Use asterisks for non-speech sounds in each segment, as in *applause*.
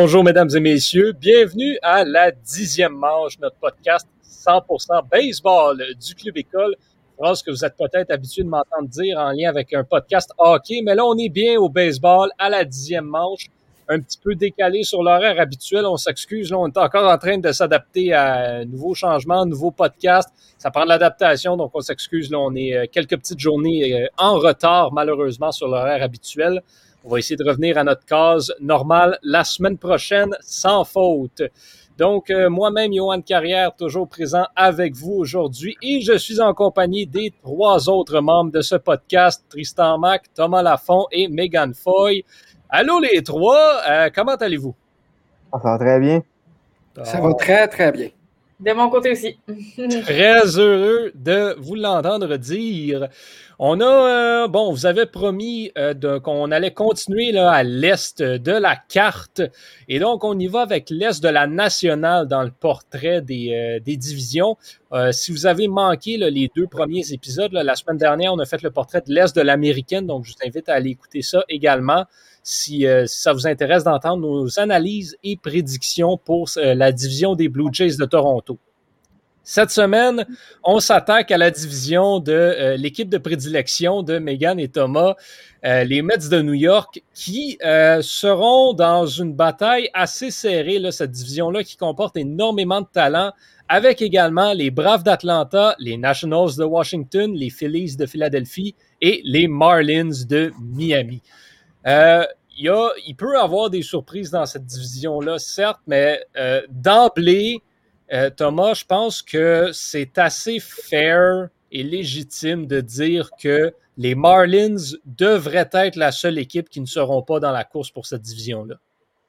Bonjour, mesdames et messieurs. Bienvenue à la dixième manche, notre podcast 100% baseball du Club École. Phrase que vous êtes peut-être habitué de m'entendre dire en lien avec un podcast hockey, mais là, on est bien au baseball à la dixième manche, un petit peu décalé sur l'horaire habituel. On s'excuse, là, on est encore en train de s'adapter à un nouveau changement, un nouveau podcast. Ça prend de l'adaptation, donc on s'excuse. Là, on est euh, quelques petites journées euh, en retard, malheureusement, sur l'horaire habituel. On va essayer de revenir à notre case normale la semaine prochaine sans faute. Donc, euh, moi-même, Johan Carrière, toujours présent avec vous aujourd'hui et je suis en compagnie des trois autres membres de ce podcast, Tristan Mac, Thomas Lafont et Megan Foy. Allô les trois, euh, comment allez-vous? Ça va très bien. Ça va très, très bien. De mon côté aussi. Très heureux de vous l'entendre dire. On a, euh, bon, vous avez promis euh, qu'on allait continuer là, à l'est de la carte. Et donc, on y va avec l'est de la nationale dans le portrait des, euh, des divisions. si vous avez manqué les deux premiers épisodes, la semaine dernière, on a fait le portrait de l'est de l'américaine. Donc, je vous invite à aller écouter ça également si ça vous intéresse d'entendre nos analyses et prédictions pour la division des Blue Jays de Toronto. Cette semaine, on s'attaque à la division de euh, l'équipe de prédilection de Megan et Thomas, euh, les Mets de New York, qui euh, seront dans une bataille assez serrée, cette division-là qui comporte énormément de talent, avec également les Braves d'Atlanta, les Nationals de Washington, les Phillies de Philadelphie et les Marlins de Miami. il, y il peut y avoir des surprises dans cette division-là, certes, mais d'emblée, euh, Thomas, je pense que c'est assez fair et légitime de dire que les Marlins devraient être la seule équipe qui ne seront pas dans la course pour cette division-là.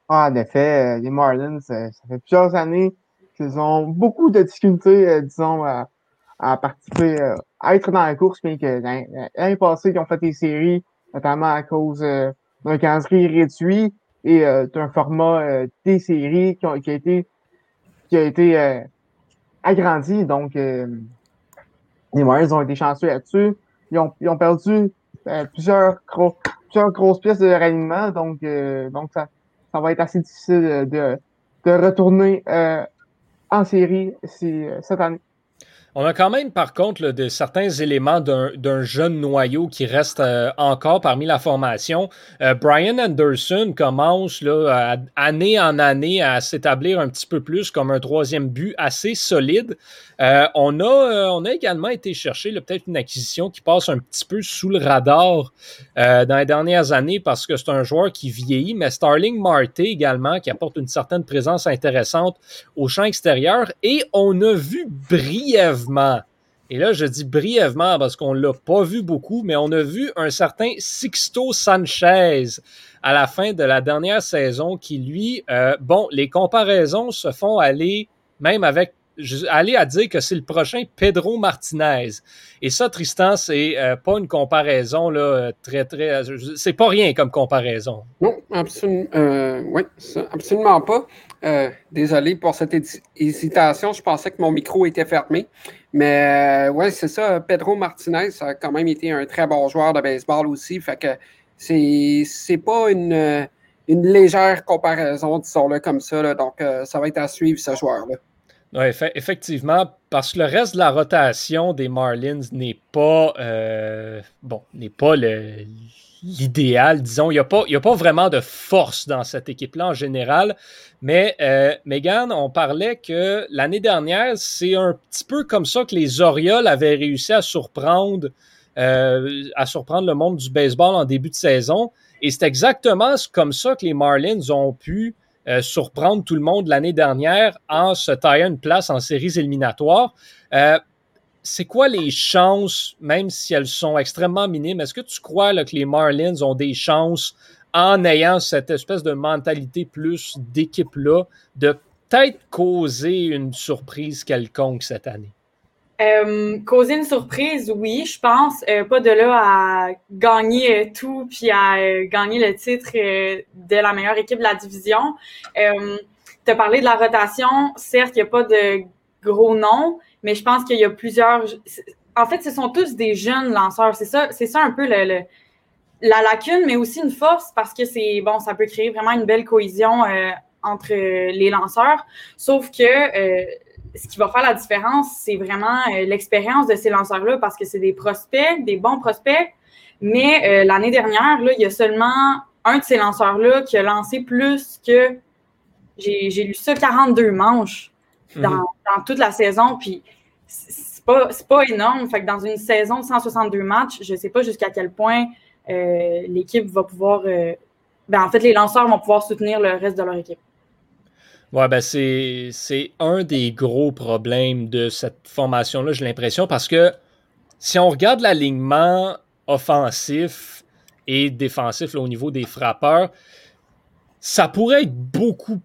Ah, en effet, euh, les Marlins, euh, ça fait plusieurs années qu'ils ont beaucoup de difficultés, disons, à, participer, à être dans la course, mais que l'année passée, ils ont fait des séries, notamment à cause d'un calendrier réduit et d'un format des séries qui, a été qui a été euh, agrandi. Donc, euh, les Warriors ont été chanceux là-dessus. Ils ont, ils ont perdu euh, plusieurs, gros, plusieurs grosses pièces de réalignement. Donc, donc ça, ça va être assez difficile de, de retourner en série cette année. On a quand même, par contre, de certains éléments d'un jeune noyau qui reste euh, encore parmi la formation. Euh, Brian Anderson commence là, année en année à s'établir un petit peu plus comme un troisième but assez solide. Euh, on, a, on a également été chercher peut-être une acquisition qui passe un petit peu sous le radar dans les dernières années parce que c'est un joueur qui vieillit, mais Starling Marte également qui apporte une certaine présence intéressante au champ extérieur. Et on a vu brièvement et là, je dis brièvement parce qu'on ne l'a pas vu beaucoup, mais on a vu un certain Sixto Sanchez à la fin de la dernière saison qui, lui, euh, bon, les comparaisons se font aller même avec aller à dire que c'est le prochain Pedro Martinez. Et ça, Tristan, c'est euh, pas une comparaison là, très, très. C'est pas rien comme comparaison. Non, absolument, euh, oui, absolument pas. Euh, désolé pour cette hésitation. Je pensais que mon micro était fermé. Mais ouais, c'est ça. Pedro Martinez a quand même été un très bon joueur de baseball aussi. Fait que c'est pas une, une légère comparaison, disons-le comme ça. Donc, euh, ça va être à suivre ce joueur-là. Effectivement, parce que le reste de la rotation des Marlins n'est pas bon, n'est pas l'idéal, disons. Il n'y a, pas, a pas vraiment de force dans cette équipe-là en général. Mais euh, Megan, on parlait que l'année dernière, c'est un petit peu comme ça que les Orioles avaient réussi à surprendre, euh, à surprendre le monde du baseball en début de saison. Et c'est exactement comme ça que les Marlins ont pu euh, surprendre tout le monde l'année dernière en se taillant une place en séries éliminatoires. Euh, c'est quoi les chances, même si elles sont extrêmement minimes, est-ce que tu crois que les Marlins ont des chances en ayant cette espèce de mentalité plus d'équipe-là, de peut-être causer une surprise quelconque cette année? Euh, causer une surprise, oui, je pense. Euh, pas de là à gagner euh, tout puis à gagner le titre de la meilleure équipe de la division. tu as parlé de la rotation. Certes, il n'y a pas de gros noms, mais je pense qu'il y a plusieurs. En fait, ce sont tous des jeunes lanceurs. C'est ça, c'est ça un peu le, la lacune, mais aussi une force parce que c'est bon, ça peut créer vraiment une belle cohésion euh, entre les lanceurs. Sauf que ce qui va faire la différence, c'est vraiment l'expérience de ces lanceurs-là parce que c'est des prospects, des bons prospects. Mais l'année dernière, là, il y a seulement un de ces lanceurs-là qui a lancé plus que j'ai lu ça 42 manches mhm. dans, toute la saison. Puis c'est pas, pas énorme. Fait que dans une saison de 162 matchs, je sais pas jusqu'à quel point euh, l'équipe va pouvoir. Euh, ben, en fait, les lanceurs vont pouvoir soutenir le reste de leur équipe. Ouais, ben c'est un des gros problèmes de cette formation-là, j'ai l'impression, parce que si on regarde l'alignement offensif et défensif au niveau des frappeurs, ça pourrait être beaucoup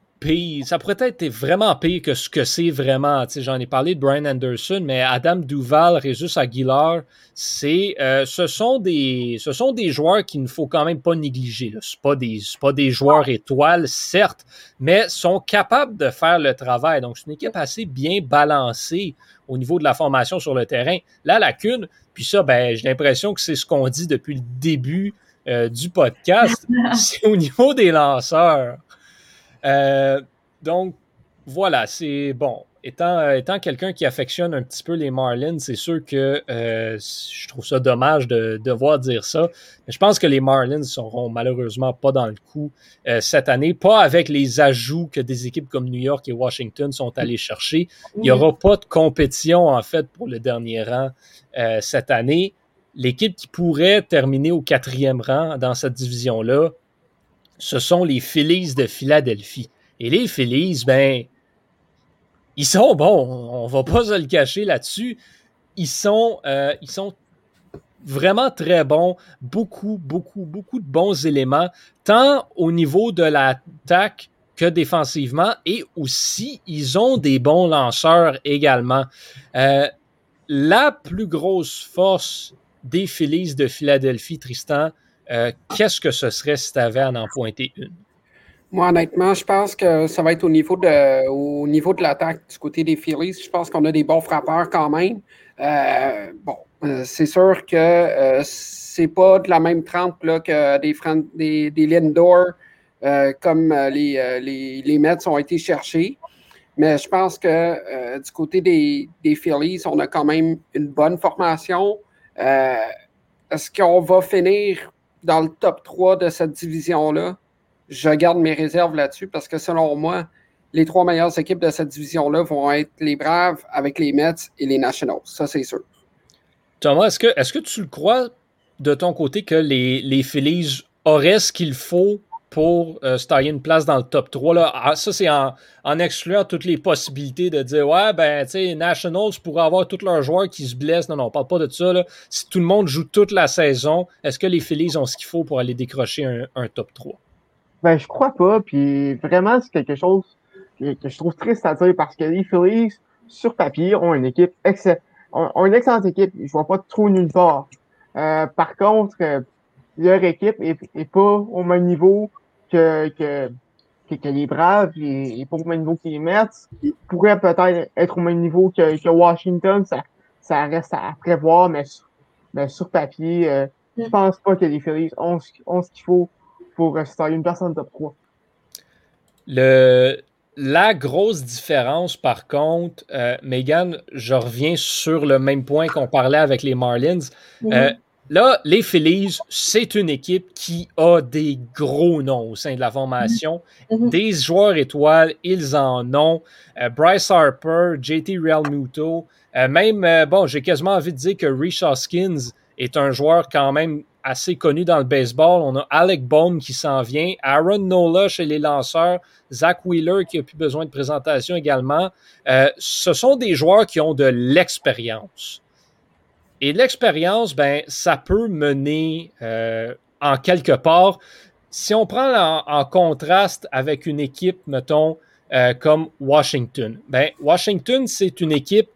ça pourrait être vraiment pire que ce que c'est vraiment. J'en ai parlé de Brian Anderson, mais Adam Duval, Résus Aguilar, c'est, euh, ce, sont des, ce sont des joueurs qu'il ne faut quand même pas négliger. Ce pas des, pas des joueurs étoiles, certes, mais sont capables de faire le travail. Donc, c'est une équipe assez bien balancée au niveau de la formation sur le terrain. La lacune, puis ça, ben, j'ai l'impression que c'est ce qu'on dit depuis le début euh, du podcast, *laughs* c'est au niveau des lanceurs. Euh, donc, voilà, c'est bon. Étant, euh, étant quelqu'un qui affectionne un petit peu les Marlins, c'est sûr que euh, je trouve ça dommage de devoir dire ça. Mais je pense que les Marlins ne seront malheureusement pas dans le coup cette année, pas avec les ajouts que des équipes comme New York et Washington sont allés chercher. Il n'y aura pas de compétition, en fait, pour le dernier rang cette année. L'équipe qui pourrait terminer au quatrième rang dans cette division-là, ce sont les Phillies de Philadelphie. Et les Phillies, ben, ils sont bons, on va pas se le cacher là-dessus. Ils sont, euh, ils sont vraiment très bons, beaucoup, beaucoup, beaucoup de bons éléments, tant au niveau de l'attaque que défensivement, et aussi, ils ont des bons lanceurs également. Euh, la plus grosse force des Phillies de Philadelphie, Tristan, euh, qu'est-ce que ce serait si tu avais à en pointer une? Moi, honnêtement, je pense que ça va être au niveau de, au niveau de l'attaque du côté des Phillies. Je pense qu'on a des bons frappeurs quand même. Euh, bon, euh, c'est sûr que c'est pas de la même trempe là, que des, des, des Lindor comme les, les, les, Mets ont été cherchés. Mais je pense que du côté des, des, Phillies, on a quand même une bonne formation. Est-ce qu'on va finir dans le top 3 de cette division-là, je garde mes réserves là-dessus parce que selon moi, les trois meilleures équipes de cette division-là vont être les Braves avec les Mets et les Nationals. Ça, c'est sûr. Thomas, est-ce que, tu le crois de ton côté que les, les Phillies auraient ce qu'il faut pour euh, se tailler une place dans le top 3. Là. Ah, ça, c'est en, en, excluant toutes les possibilités de dire Ouais, ben, tu sais, Nationals pourraient avoir tous leurs joueurs qui se blessent. Non, non, on parle pas de ça. Là. Si tout le monde joue toute la saison, est-ce que les Phillies ont ce qu'il faut pour aller décrocher un, top 3? Ben, je crois pas. Puis vraiment, c'est quelque chose que, je trouve triste à dire parce que les Phillies, sur papier, ont une équipe excellente. Ont, une excellente équipe. Je vois pas trop nulle part. Euh, par contre, euh, leur équipe est, est, pas au même niveau que, que, les Braves et, pas au même niveau que les Mets. pourraient peut-être être au même niveau que, que Washington. Ça, ça reste à prévoir, mais, mais sur papier, euh, je pense pas que les Phillies ont, ce qu'il faut pour rester une personne top 3. Le, la grosse différence, par contre, euh, Megan, je reviens sur le même point qu'on parlait avec les Marlins. Euh, Là, les Phillies, c'est une équipe qui a des gros noms au sein de la formation. Mm-hmm. Des joueurs étoiles, ils en ont. Euh, Bryce Harper, JT Realmuto, euh, même, euh, bon, j'ai quasiment envie de dire que Rich Hoskins est un joueur quand même assez connu dans le baseball. On a Alec Baum qui s'en vient, Aaron Nola chez les lanceurs, Zach Wheeler qui a plus besoin de présentation également. ce sont des joueurs qui ont de l'expérience. Et l'expérience, ben, ça peut mener euh, en quelque part. Si on prend en, contraste avec une équipe, mettons, euh, comme Washington, ben, Washington, c'est une équipe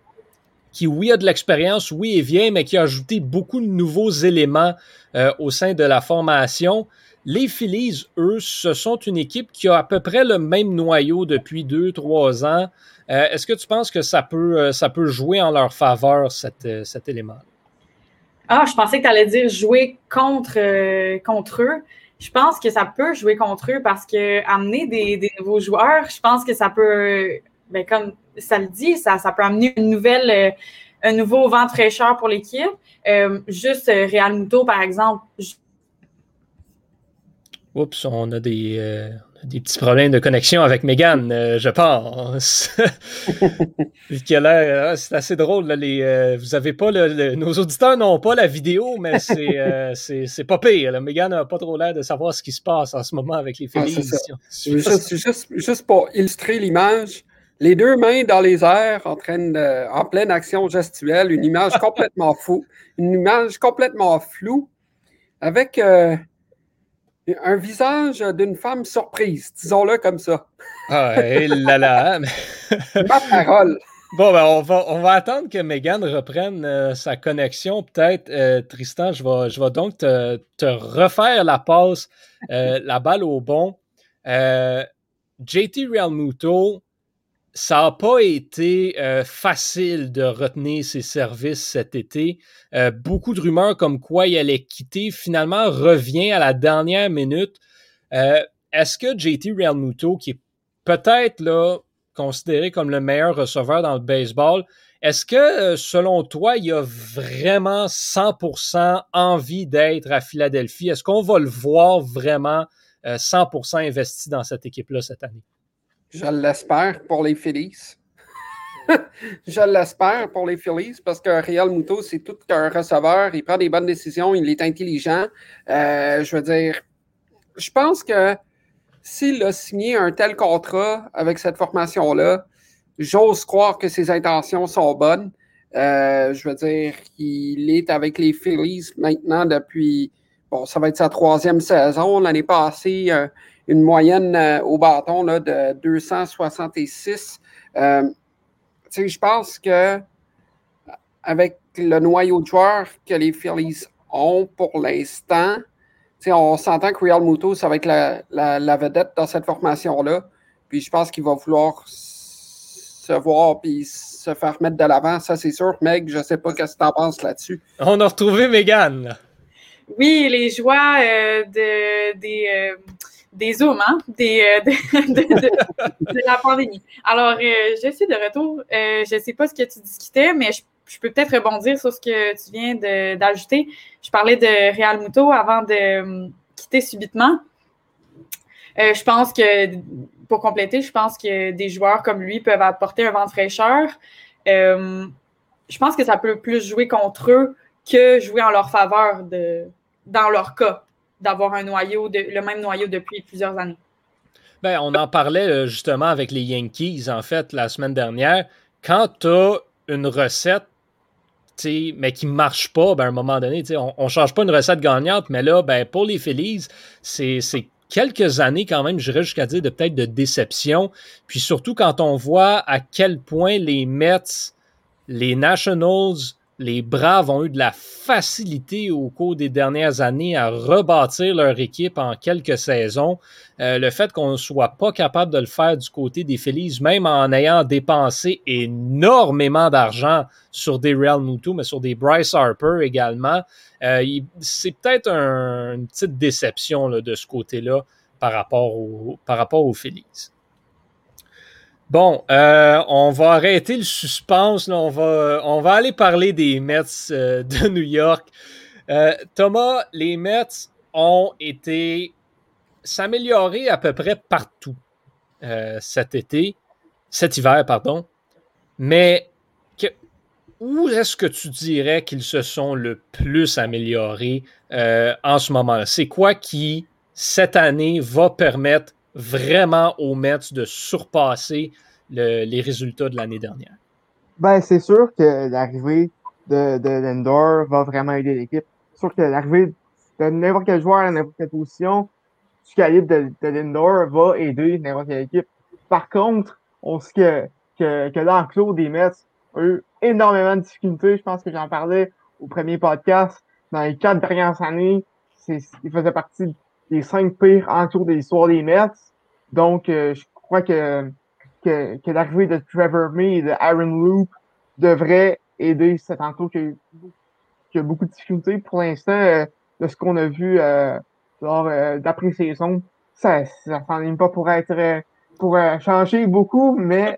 qui, oui, a de l'expérience, oui, est vieille, mais qui a ajouté beaucoup de nouveaux éléments euh, au sein de la formation. Les Phillies, eux, ce sont une équipe qui a à peu près le même noyau depuis deux, trois ans. Est-ce que tu penses que ça peut, ça peut jouer en leur faveur, cet élément? Ah, je pensais que tu allais dire jouer contre, euh, contre eux. je pense que ça peut jouer contre eux parce que amener des, nouveaux joueurs, je pense que ça peut, ben, comme ça le dit, ça, ça peut amener une nouvelle, euh, un nouveau vent de fraîcheur pour l'équipe. Euh, juste euh, Real Muto, par exemple. Oups, on a des, des petits problèmes de connexion avec Megan, euh, je pense. *laughs* Euh, c'est assez drôle. Là, les, euh, vous avez pas le, nos auditeurs n'ont pas la vidéo, mais c'est, *laughs* c'est, pas pire. Megan n'a pas trop l'air de savoir ce qui se passe en ce moment avec les filles. juste, juste, pour illustrer l'image, les deux mains dans les airs en, train de, en pleine action gestuelle, une image *laughs* complètement fou, une image complètement floue, avec un visage d'une femme surprise, disons-le comme ça. Ah, là là. *laughs* Ma parole. Bon, ben, on, va, on va attendre que Megan reprenne euh, sa connexion. Peut-être, euh, Tristan, je vais, je vais donc te, refaire la passe, euh, la balle au bon. JT Realmuto, ça n'a pas été euh, facile de retenir ses services cet été. Euh, beaucoup de rumeurs comme quoi il allait quitter. Finalement, revient à la dernière minute. Euh, est-ce que JT Realmuto, qui est peut-être là considéré comme le meilleur receveur dans le baseball, est-ce que, selon toi, il a vraiment 100% envie d'être à Philadelphie? Est-ce qu'on va le voir vraiment 100% investi dans cette équipe-là cette année? Je l'espère pour les Phillies. *laughs* je l'espère pour les Phillies parce que Real Muto, c'est tout un receveur. Il prend des bonnes décisions, il est intelligent. Euh, je veux dire, je pense que s'il a signé un tel contrat avec cette formation-là, j'ose croire que ses intentions sont bonnes. Euh, je veux dire, il est avec les Phillies maintenant depuis, bon, ça va être sa troisième saison. L'année passée, euh, une moyenne euh, au bâton là, de 266. Euh, je pense que avec le noyau de joueurs que les Phillies ont pour l'instant, on s'entend que Real Muto, ça va être la, vedette dans cette formation-là. Puis je pense qu'il va vouloir se voir puis se faire mettre de l'avant, ça c'est sûr. Meg, je ne sais pas ce que tu en penses là-dessus. On a retrouvé Megan. Oui, les joies euh, de, des des zooms, hein, des, euh, *laughs* de, la pandémie. Alors, euh, je suis de retour. Euh, je ne sais pas ce que tu discutais, mais je, peux peut-être rebondir sur ce que tu viens d'ajouter. Je parlais de Real Muto avant de quitter subitement. je pense que, pour compléter, je pense que des joueurs comme lui peuvent apporter un vent de fraîcheur. je pense que ça peut plus jouer contre eux que jouer en leur faveur dans leur cas d'avoir un noyau, le même noyau depuis plusieurs années. Ben, on en parlait euh, justement avec les Yankees, en fait, la semaine dernière. Quand tu as une recette, mais qui ne marche pas, ben, à un moment donné, on ne change pas une recette gagnante, mais là, ben, pour les Phillies, c'est quelques années quand même, j'irais jusqu'à dire, de peut-être de déception. Puis surtout quand on voit à quel point les Mets, les Nationals, les Braves ont eu de la facilité au cours des dernières années à rebâtir leur équipe en quelques saisons. Euh, le fait qu'on ne soit pas capable de le faire du côté des Phillies, même en ayant dépensé énormément d'argent sur des Real Muto, mais sur des Bryce Harper également, euh, c'est peut-être une petite déception de ce côté-là par rapport, par rapport aux Phillies. Bon, euh, on va arrêter le suspense. On, va, on va aller parler des Mets euh, *laughs* de New York. Euh, Thomas, les Mets ont été s'améliorer à peu près partout cet été, cet hiver, pardon. Mais où est-ce que tu dirais qu'ils se sont le plus améliorés en ce moment? C'est quoi qui, cette année, va permettre vraiment aux Mets de surpasser les résultats de l'année dernière? Ben, c'est sûr que l'arrivée de, de va vraiment aider l'équipe. C'est sûr que l'arrivée de n'importe quel joueur à n'importe quelle position du calibre de, de va aider n'importe quelle équipe. Par contre, on sait que, que, que l'enclos des Mets a eu énormément de difficultés. Je pense que j'en parlais au premier podcast. Dans les quatre dernières années, il faisait partie des cinq pires enclos de l'histoire des Mets. Donc, euh, je crois que, que, que l'arrivée de Trevor May et de Aaron Loop devrait aider cet enclos qui, a, beaucoup de difficultés. Pour l'instant, euh, de ce qu'on a vu euh, lors euh, d'après-saison. Ça ça s'en pas pour être pour changer beaucoup, mais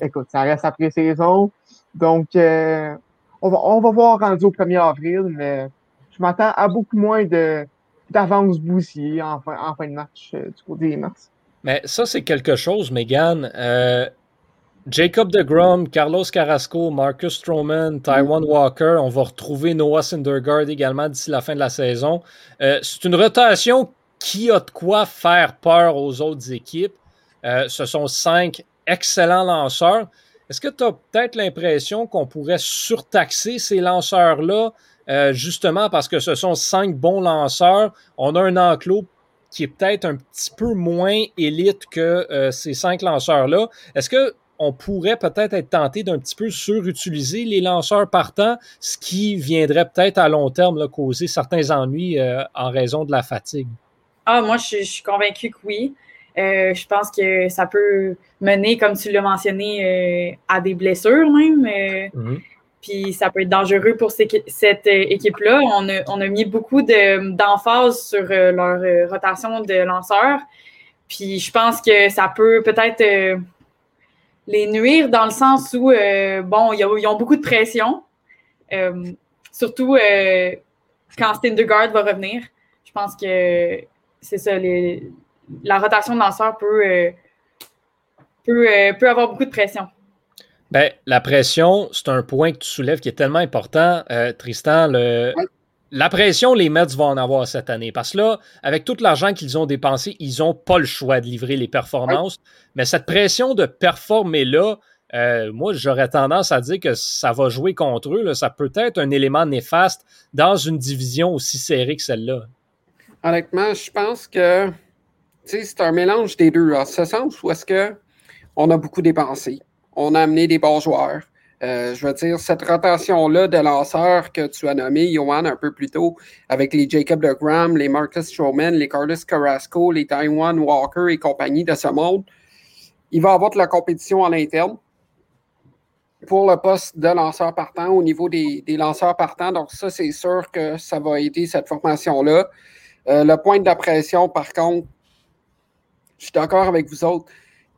écoute, ça reste après-saison. Donc on va, on va voir rendu au 1er avril, mais je m'attends à beaucoup moins de d'avance bousillée en fin, en fin de match du côté des Mars. Mais ça, c'est quelque chose, Megan. Euh, Jacob DeGrom, Carlos Carrasco, Marcus Stroman, Taiwan Walker. On va retrouver Noah Syndergaard également d'ici la fin de la saison. Euh, c'est une rotation qui a de quoi faire peur aux autres équipes. Euh, ce sont cinq excellents lanceurs. Est-ce que tu as peut-être l'impression qu'on pourrait surtaxer ces lanceurs-là, justement parce que ce sont cinq bons lanceurs? On a un enclos qui est peut-être un petit peu moins élite que euh, ces cinq lanceurs-là. Est-ce que on pourrait peut-être être tenté d'un petit peu surutiliser les lanceurs partants, ce qui viendrait peut-être à long terme causer certains ennuis euh, en raison de la fatigue? Ah, moi, je, suis convaincu que oui. Euh, je pense que ça peut mener, comme tu l'as mentionné, à des blessures même. Mm-hmm puis ça peut être dangereux pour cette euh, équipe-là. On a, mis beaucoup d'emphase sur euh, leur euh, rotation de lanceurs. Puis je pense que ça peut peut-être les nuire dans le sens où, bon, ils ont, beaucoup de pression. surtout quand Stindergaard va revenir. Je pense que c'est ça, la rotation de lanceurs peut, peut avoir beaucoup de pression. Ben, la pression, c'est un point que tu soulèves qui est tellement important, euh, Tristan. La pression, les Mets vont en avoir cette année. Parce que là, avec tout l'argent qu'ils ont dépensé, ils n'ont pas le choix de livrer les performances. Mais cette pression de performer là, euh, moi, j'aurais tendance à dire que ça va jouer contre eux. Ça peut être un élément néfaste dans une division aussi serrée que celle-là. Honnêtement, je pense que c'est un mélange des deux. En ce sens où est-ce qu'on a beaucoup dépensé on a amené des bons joueurs. Euh, je veux dire, cette rotation-là de lanceurs que tu as nommé, Johan, un peu plus tôt, avec les Jacob de Graham, les Marcus Stroman, les Carlos Carrasco, les Taiwan Walker et compagnie de ce monde, il va avoir de la compétition à l'interne pour le poste de lanceur partant au niveau des, lanceurs partants. Donc, ça, c'est sûr que ça va aider cette formation-là. Euh, le point de par contre, je suis d'accord avec vous autres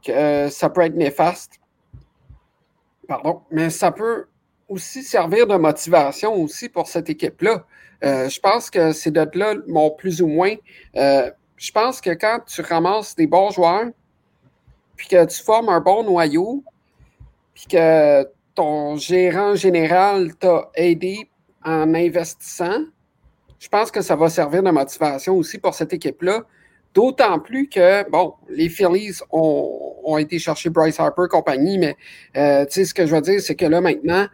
que euh, ça peut être néfaste Pardon, mais ça peut aussi servir de motivation aussi pour cette équipe-là. Euh, je pense que c'est de là mon plus ou moins. Euh, je pense que quand tu ramasses des bons joueurs, puis que tu formes un bon noyau, puis que ton gérant général t'a aidé en investissant, je pense que ça va servir de motivation aussi pour cette équipe-là D'autant plus que, bon, les Phillies ont, été chercher Bryce Harper compagnie, mais euh, tu sais, ce que je veux dire, c'est que là, maintenant,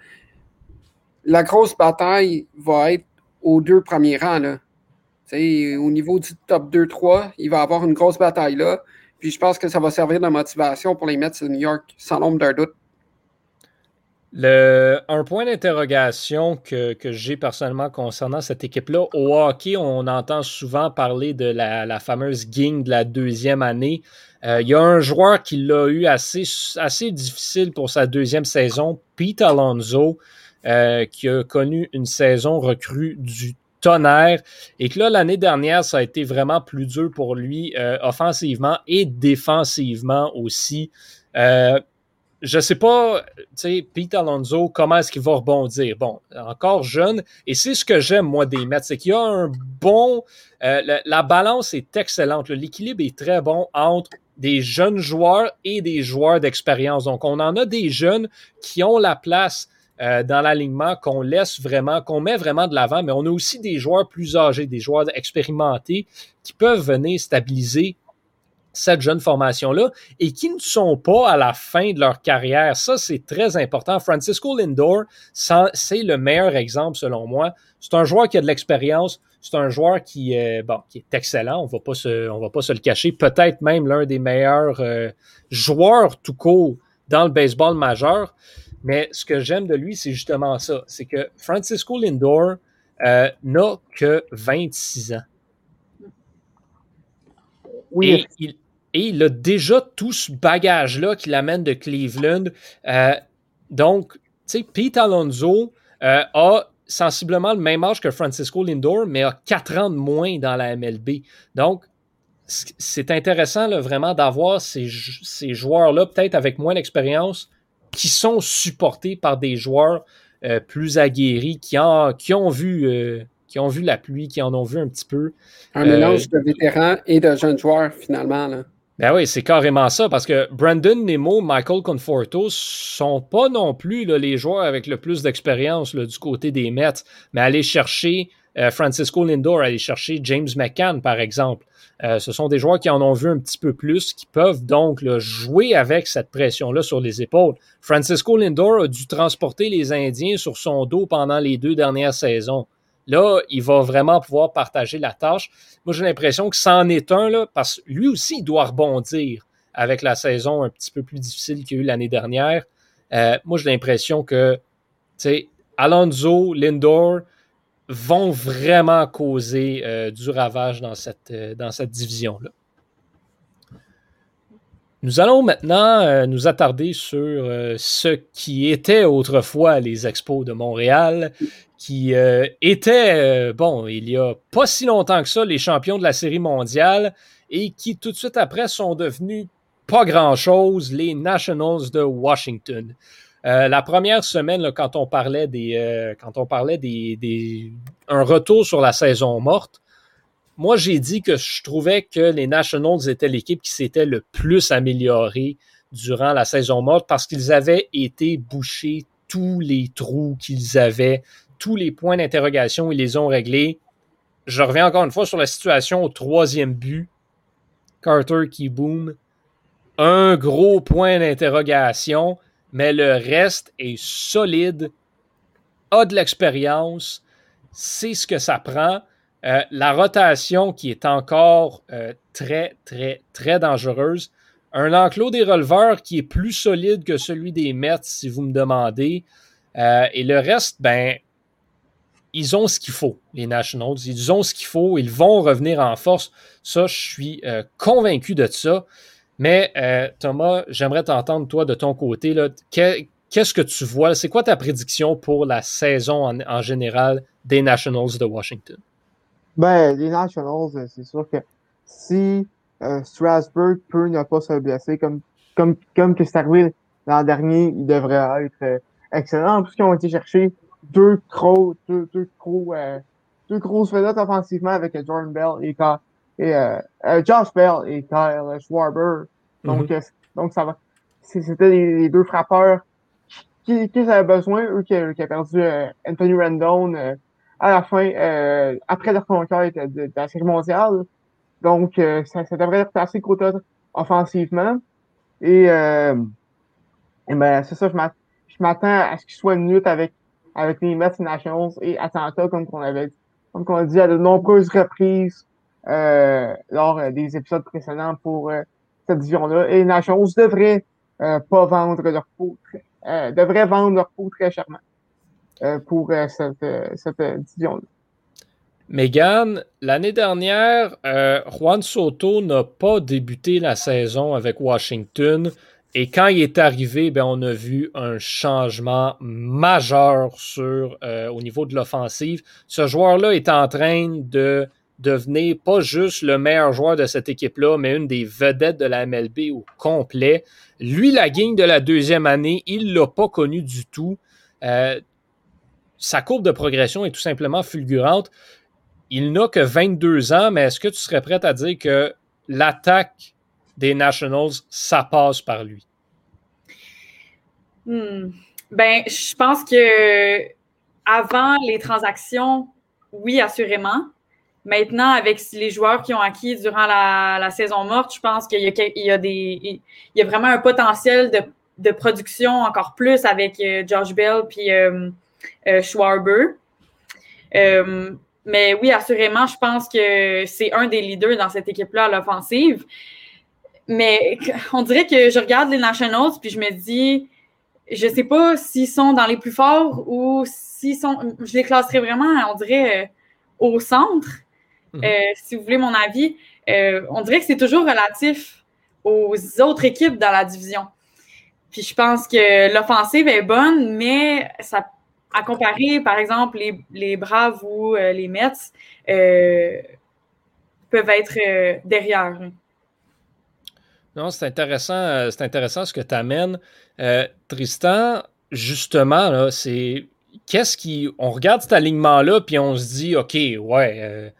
la grosse bataille va être aux deux premiers rangs. Là. au niveau du top 2-3, il va y avoir une grosse bataille là. Puis je pense que ça va servir de motivation pour les Mets de New York, sans nombre d'un doute. Le, un point d'interrogation que, j'ai personnellement concernant cette équipe-là, au hockey, on entend souvent parler de la, fameuse ging de la deuxième année. Euh, il y a un joueur qui l'a eu assez, assez difficile pour sa deuxième saison, Pete Alonso, euh, qui a connu une saison recrue du tonnerre et que là, l'année dernière, ça a été vraiment plus dur pour lui euh, offensivement et défensivement aussi je sais pas, tu sais, Pete Alonso, comment est-ce qu'il va rebondir? Bon, encore jeune, et c'est ce que j'aime, moi, des Mets, c'est qu'il y a un bon. Euh, la, balance est excellente. L'équilibre est très bon entre des jeunes joueurs et des joueurs d'expérience. Donc, on en a des jeunes qui ont la place euh, dans l'alignement, qu'on laisse vraiment, qu'on met vraiment de l'avant, mais on a aussi des joueurs plus âgés, des joueurs expérimentés qui peuvent venir stabiliser cette jeune formation-là et qui ne sont pas à la fin de leur carrière. Ça, c'est très important. Francisco Lindor, c'est le meilleur exemple selon moi. C'est un joueur qui a de l'expérience. C'est un joueur qui, euh, bon, qui est excellent. On va pas se, on va pas se le cacher. Peut-être même l'un des meilleurs euh, joueurs tout court dans le baseball majeur. Mais ce que j'aime de lui, c'est justement ça. C'est que Francisco Lindor euh, n'a que 26 ans. Oui. il, et il a déjà tout ce bagage-là qu'il amène de Cleveland. Euh, donc, tu sais, Pete Alonso euh, a sensiblement le même âge que Francisco Lindor, mais a quatre ans de moins dans la MLB. Donc, c'est intéressant là, vraiment d'avoir ces, ces joueurs-là, peut-être avec moins d'expérience, qui sont supportés par des joueurs euh, plus aguerris, qui, ont, qui, ont vu, euh, qui ont vu la pluie, qui en ont vu un petit peu. Un mélange de vétérans et de jeunes joueurs, finalement. Là. Ben oui, c'est carrément ça, parce que Brandon Nemo, Michael Conforto sont pas non plus les joueurs avec le plus d'expérience du côté des Mets, mais aller chercher euh, Francisco Lindor, aller chercher James McCann, par exemple. Euh, ce sont des joueurs qui en ont vu un petit peu plus, qui peuvent donc jouer avec cette pression-là sur les épaules. Francisco Lindor a dû transporter les Indiens sur son dos pendant les deux dernières saisons. Là, il va vraiment pouvoir partager la tâche. Moi, j'ai l'impression que c'en est un, là, parce que lui aussi, il doit rebondir avec la saison un petit peu plus difficile qu'il y a eu l'année dernière. Euh, moi, j'ai l'impression que, tu sais, Alonso, Lindor vont vraiment causer euh, du ravage dans cette, euh, dans cette division-là. Nous allons maintenant nous attarder sur ce qui était autrefois les expos de Montréal, qui euh, étaient, euh, bon, il y a pas si longtemps que ça, les champions de la Série mondiale et qui tout de suite après sont devenus pas grand-chose, les Nationals de Washington. Euh, la première semaine, quand on parlait des, quand on parlait des, des, un retour sur la saison morte, moi j'ai dit que je trouvais que les Nationals étaient l'équipe qui s'était le plus améliorée durant la saison morte parce qu'ils avaient été bouchés tous les trous qu'ils avaient tous les points d'interrogation, ils les ont réglés. Je reviens encore une fois sur la situation au troisième but. Carter qui boom. Un gros point d'interrogation, mais le reste est solide, a de l'expérience, c'est ce que ça prend. Euh, la rotation qui est encore euh, très, très, très dangereuse. Un enclos des releveurs qui est plus solide que celui des Mets, si vous me demandez. Euh, et le reste, ben, ils ont ce qu'il faut, les Nationals. Ils ont ce qu'il faut. Ils vont revenir en force. Ça, je suis convaincu de ça. Mais Thomas, j'aimerais t'entendre, toi, de ton côté. Qu'est-ce que tu vois? C'est quoi ta prédiction pour la saison en, général des Nationals de Washington? Ben, les Nationals, euh, c'est sûr que si Strasburg peut ne pas se blesser comme, comme, comme que c'est arrivé l'an dernier, il devrait être excellent. En plus, qu'ils ont été chercher deux gros, deux, deux gros, euh, deux grosses vedettes offensivement avec Jordan Bell et, et euh, euh, Josh Bell et Kyle Schwarber. Donc, mm-hmm. donc ça va. C'était les, deux frappeurs qui, qui avaient besoin, eux qui, qui ont perdu Anthony Rendon à la fin, après leur conquête de, la série mondiale. Donc, ça, ça devrait être assez côté offensivement. Et, et ben, c'est ça, je m'attends à ce qu'il soit une lutte avec avec les Mets Nationals et Atlanta, comme on avait comme on a dit à de nombreuses reprises euh, lors euh, des épisodes précédents pour euh, cette division-là. Et les Nationals devraient euh, pas vendre leur peau, euh, devraient vendre leur peau très chèrement pour cette, cette division-là. Megan, l'année dernière, Juan Soto n'a pas débuté la saison avec Washington. Et quand il est arrivé, ben, on a vu un changement majeur sur, euh, au niveau de l'offensive. Ce joueur-là est en train de devenir pas juste le meilleur joueur de cette équipe-là, mais une des vedettes de la MLB au complet. Lui, la gagne de la deuxième année, il ne l'a pas connu du tout. Euh, sa courbe de progression est tout simplement fulgurante. Il n'a que 22 ans, mais est-ce que tu serais prêt à dire que l'attaque des Nationals, ça passe par lui? Hmm. Ben, je pense que avant les transactions, oui, assurément. Maintenant, avec les joueurs qui ont acquis durant la, saison morte, je pense qu'il y, a, y a vraiment un potentiel de, production encore plus avec euh, Josh Bell puis euh, euh, Schwarber. mais oui, assurément, je pense que c'est un des leaders dans cette équipe-là à l'offensive. Mais on dirait que je regarde les Nationals puis je me dis, je sais pas s'ils sont dans les plus forts ou s'ils sont. Je les classerais vraiment, on dirait, euh, au centre. Euh, si vous voulez mon avis, euh, on dirait que c'est toujours relatif aux autres équipes dans la division. Puis je pense que l'offensive est bonne, mais ça à comparer, par exemple, les, les Braves ou les Mets peuvent être derrière. Non, c'est intéressant, c'est intéressant ce que tu amènes. Tristan, justement, c'est qu'est-ce qui. On regarde cet alignement-là, puis on se dit, OK, ouais,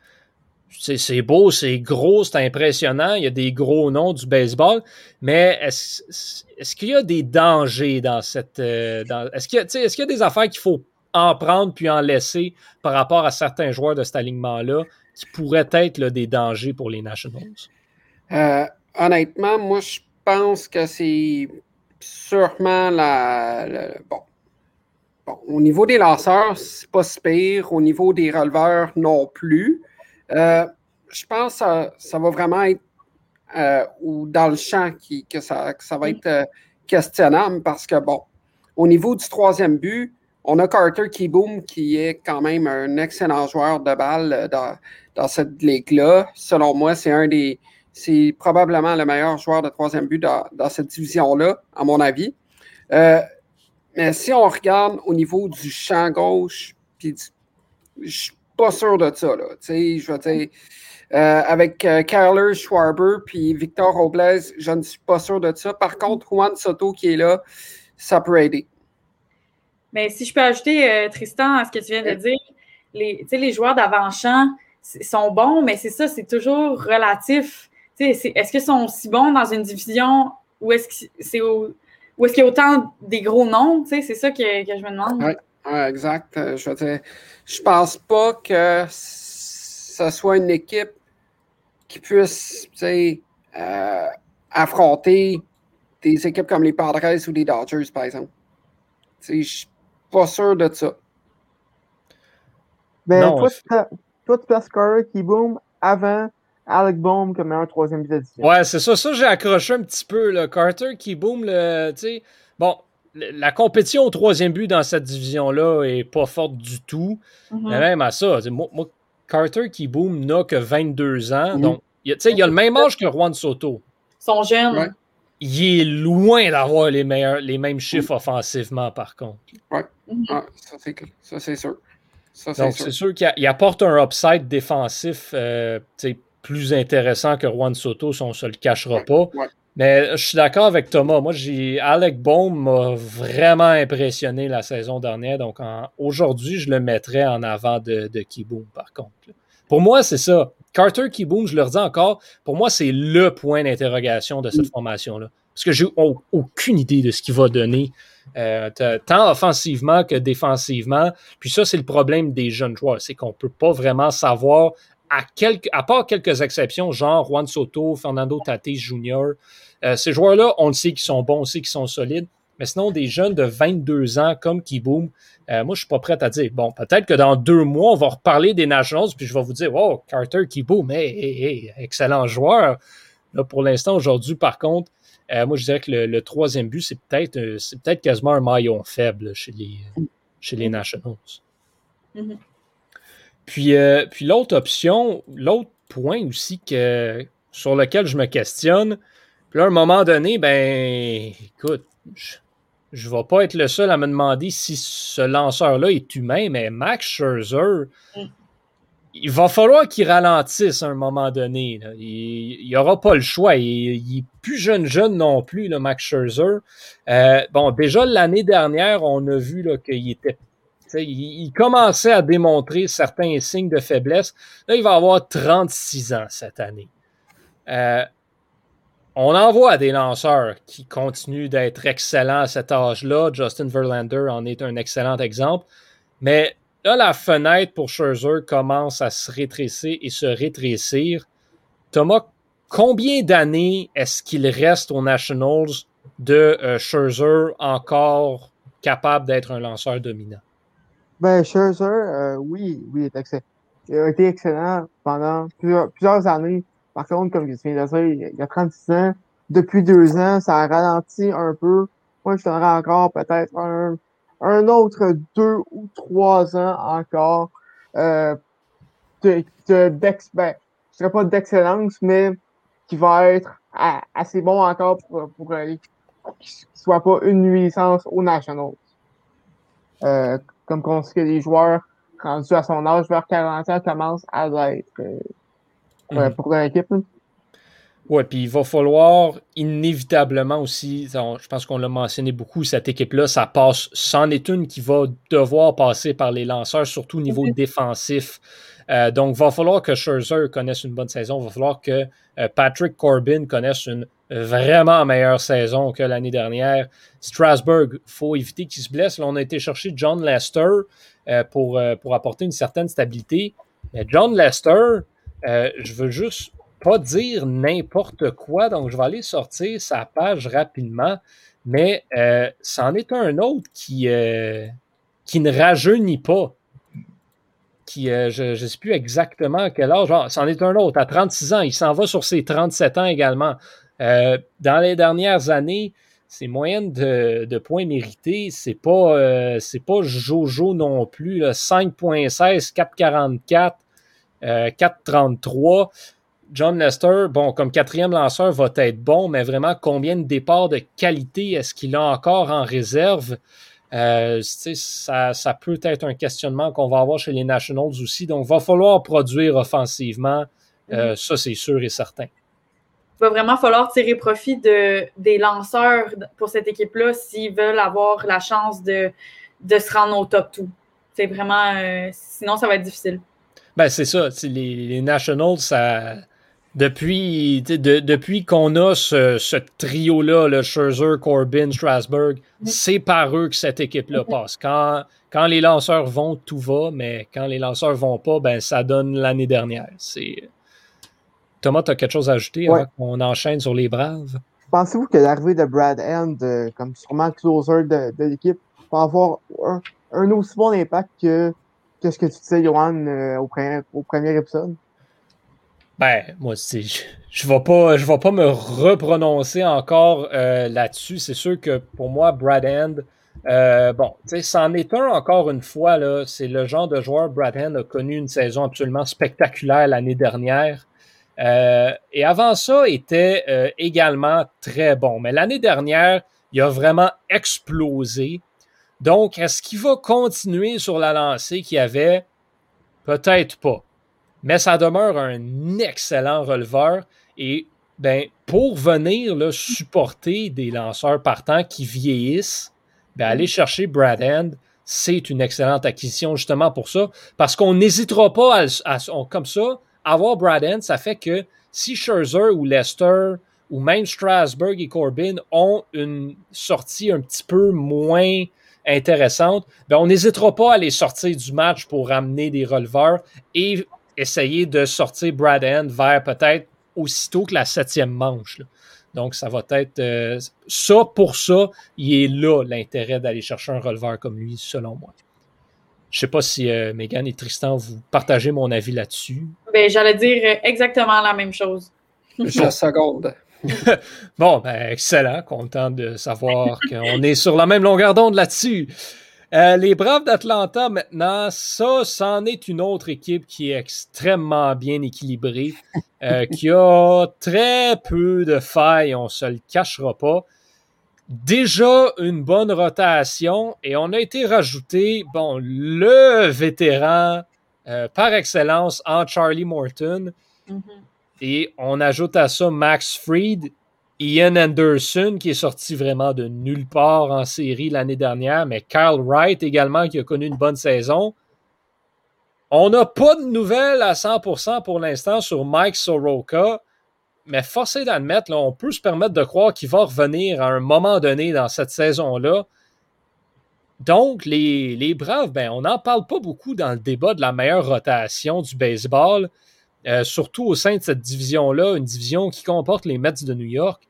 c'est beau, c'est gros, c'est impressionnant, il y a des gros noms du baseball, mais est-ce qu'il y a des dangers dans cette... Euh, est-ce qu'il y, a des affaires qu'il faut en prendre puis en laisser par rapport à certains joueurs de cet alignement-là qui pourraient être des dangers pour les Nationals? Euh, honnêtement, moi, je pense que c'est sûrement la... bon. bon. Au niveau des lanceurs, c'est pas si pire. Au niveau des releveurs, non plus. Euh, je pense que ça, va vraiment être euh, ou dans le champ que, ça, va être euh, questionnable parce que, bon, au niveau du troisième but, on a Carter Keyboom qui est quand même un excellent joueur de balle dans, cette ligue-là. Selon moi, c'est un des. C'est probablement le meilleur joueur de troisième but dans, dans cette division-là, à mon avis. mais si on regarde au niveau du champ gauche, puis je pas sûr de ça. Là. Je veux dire, euh, avec euh, Kyler Schwarber puis Victor Robles, je ne suis pas sûr de ça. Par contre, Juan Soto qui est là, ça peut aider. Mais si je peux ajouter, euh, Tristan, à ce que tu viens de dire, les, les joueurs d'avant-champ sont bons, mais c'est ça, c'est toujours relatif. Est-ce qu'ils sont si bons dans une division ou est-ce que c'est est-ce qu'il y a autant des gros noms? C'est ça que, que, je me demande. Exact. Je veux dire, je pense pas que ce soit une équipe qui puisse euh, affronter des équipes comme les Padres ou les Dodgers, par exemple. Je suis pas sûr de ça. Ben, toi, tu places Carter qui boom avant Alec Boom comme un troisième édition. Ouais, c'est ça. Ça, j'ai accroché un petit peu. Là. Carter qui boom, le, bon, la compétition au troisième but dans cette division-là est pas forte du tout. Mhm. Mais même à ça, moi, Carter qui boom n'a que 22 ans. Mhm. Donc, il, il a le même âge que Juan Soto. Son jeune. Il est loin d'avoir les, meilleurs, les mêmes chiffres offensivement, par contre. Oui, mhm. ah, ça c'est sûr. Donc, c'est sûr, qu'il apporte un upside défensif euh, plus intéressant que Juan Soto, si on ne se le cachera pas. Mais je suis d'accord avec Thomas. Moi, j'ai Alec Baum m'a vraiment impressionné la saison dernière. Donc aujourd'hui, je le mettrais en avant de, de Keyboom, par contre. Pour moi, c'est ça. Carter Keyboom, je le redis encore, pour moi, c'est le point d'interrogation de cette mm. formation-là. Parce que j'ai aucune idée de ce qu'il va donner, euh, tant offensivement que défensivement. Puis ça, c'est le problème des jeunes joueurs. C'est qu'on ne peut pas vraiment savoir à, quelques, à part quelques exceptions, genre Juan Soto, Fernando Tatis Jr., euh, ces joueurs-là, on le sait qu'ils sont bons, on sait qu'ils sont solides. Mais sinon, des jeunes de 22 ans comme Kiboom, euh, moi, je suis pas prêt à dire, bon, peut-être que dans deux mois, on va reparler des Nationals, puis je vais vous dire, oh, Carter Kiboom, hey, excellent joueur. Là, pour l'instant, aujourd'hui, par contre, euh, moi, je dirais que le, troisième but, c'est peut-être c'est peut-être quasiment un maillon faible chez les, chez les Nationals. Mm-hmm. Puis, puis l'autre option, l'autre point aussi que, sur lequel je me questionne, puis là, à un moment donné, ben, écoute, je ne vais pas être le seul à me demander si ce lanceur-là est humain, mais Max Scherzer, il va falloir qu'il ralentisse à un moment donné. Il n'y aura pas le choix. Il, n'est plus jeune, jeune non plus, le Max Scherzer. Euh, bon, déjà l'année dernière, on a vu qu'il était il, commençait à démontrer certains signes de faiblesse. Là, il va avoir 36 ans cette année. Euh, on envoie des lanceurs qui continuent d'être excellents à cet âge-là. Justin Verlander en est un excellent exemple. Mais là, la fenêtre pour Scherzer commence à se rétrécir et se rétrécir. Thomas, combien d'années est-ce qu'il reste aux Nationals de euh, Scherzer encore capable d'être un lanceur dominant? Ben, Scherzer, euh, oui, oui, il a été excellent pendant plusieurs années par contre, comme je viens de dire, il y a 36 ans. Depuis deux ans, ça a ralenti un peu. Moi, je donnerais encore peut-être un, autre deux ou trois ans encore euh, ben, pas d'excellence, mais qui va être assez bon encore pour, pour qu'il soit pas une nuisance aux Nationals. Euh, comme on sait que les joueurs rendus à son âge vers 40 ans commencent à l'être euh, Mhm. pour leur équipe. là. Ouais, puis il va falloir inévitablement aussi, je pense qu'on l'a mentionné beaucoup, cette équipe-là, ça passe, c'en est une qui va devoir passer par les lanceurs, surtout au niveau défensif. Euh, donc, il va falloir que Scherzer connaisse une bonne saison, il va falloir que euh, Patrick Corbin connaisse une vraiment meilleure saison que l'année dernière. Strasburg, il faut éviter qu'il se blesse. Là, on a été chercher John Lester euh, pour, pour apporter une certaine stabilité. Mais John Lester, euh, je veux juste pas dire n'importe quoi, donc je vais aller sortir sa page rapidement, mais euh, c'en est un autre qui, euh, ne rajeunit pas. Qui, je ne sais plus exactement à quel âge, genre, c'en est un autre, à 36 ans, il s'en va sur ses 37 ans également. Dans les dernières années, ses moyennes de, points mérités, c'est pas, c'est pas Jojo non plus, là, 5.16, 4.44, euh, 4.33. John Lester, bon, comme quatrième lanceur, va être bon, mais vraiment, combien de départs de qualité est-ce qu'il a encore en réserve? Euh, ça, ça peut être un questionnement qu'on va avoir chez les Nationals aussi. Donc, il va falloir produire offensivement. Euh, Ça, c'est sûr et certain. Il va vraiment falloir tirer profit de, des lanceurs pour cette équipe-là s'ils veulent avoir la chance de, de se rendre au top 2. C'est vraiment. euh, sinon, ça va être difficile. Ben, c'est ça. Les, les Nationals, ça. Depuis, de- depuis qu'on a ce, ce trio-là, le Scherzer, Corbin, Strasburg, c'est par eux que cette équipe-là passe. Quand, quand les lanceurs vont, tout va, mais quand les lanceurs vont pas, ben ça donne l'année dernière. C'est... Thomas, tu as quelque chose à ajouter Ouais. avant qu'on enchaîne sur les Braves? Pensez-vous que l'arrivée de Brad Hand, euh, comme sûrement closer de, de l'équipe, va avoir un, un aussi bon impact que, que ce que tu disais, Johan, euh, au, premier, au premier épisode? Ben, moi, je, je vais pas, vais pas me reprononcer encore euh, là-dessus. C'est sûr que pour moi, Brad Hand, euh, bon, c'en est un encore une fois. C'est le genre de joueur, Brad Hand a connu une saison absolument spectaculaire l'année dernière. Euh, et avant ça, était également très bon. Mais l'année dernière, il a vraiment explosé. Donc, est-ce qu'il va continuer sur la lancée qu'il avait? Peut-être pas mais ça demeure un excellent releveur. Et ben, pour venir là, supporter des lanceurs partants qui vieillissent, ben, aller chercher Brad Hand, c'est une excellente acquisition justement pour ça. Parce qu'on n'hésitera pas à, comme ça. Avoir Brad Hand, ça fait que si Scherzer ou Lester ou même Strasburg et Corbin ont une sortie un petit peu moins intéressante, ben on n'hésitera pas à les sortir du match pour ramener des releveurs et essayer de sortir Brad Hand vers peut-être aussitôt que la septième manche. là. Donc, ça va être euh, ça pour ça, il est là l'intérêt d'aller chercher un releveur comme lui, selon moi. Je sais pas si euh, Megan et Tristan, vous partagez mon avis là-dessus. Ben, J'allais dire exactement la même chose. Je seconde. *laughs* Bon, ben, excellent. Content de savoir *laughs* qu'on est sur la même longueur d'onde là-dessus. Euh, les Braves d'Atlanta, maintenant, ça, c'en est une autre équipe qui est extrêmement bien équilibrée, euh, *laughs* qui a très peu de failles, on se le cachera pas. Déjà une bonne rotation et on a été rajouté, bon, le vétéran euh, par excellence en Charlie Morton. Mhm. Et on ajoute à ça Max Fried, Ian Anderson, qui est sorti vraiment de nulle part en série l'année dernière, mais Kyle Wright également, qui a connu une bonne saison. On n'a pas de nouvelles à 100% pour l'instant sur Mike Soroka, mais forcé d'admettre, on peut se permettre de croire qu'il va revenir à un moment donné dans cette saison-là. Donc, les, les Braves, ben, on n'en parle pas beaucoup dans le débat de la meilleure rotation du baseball. Euh, surtout au sein de cette division-là, une division qui comporte les Mets de New York.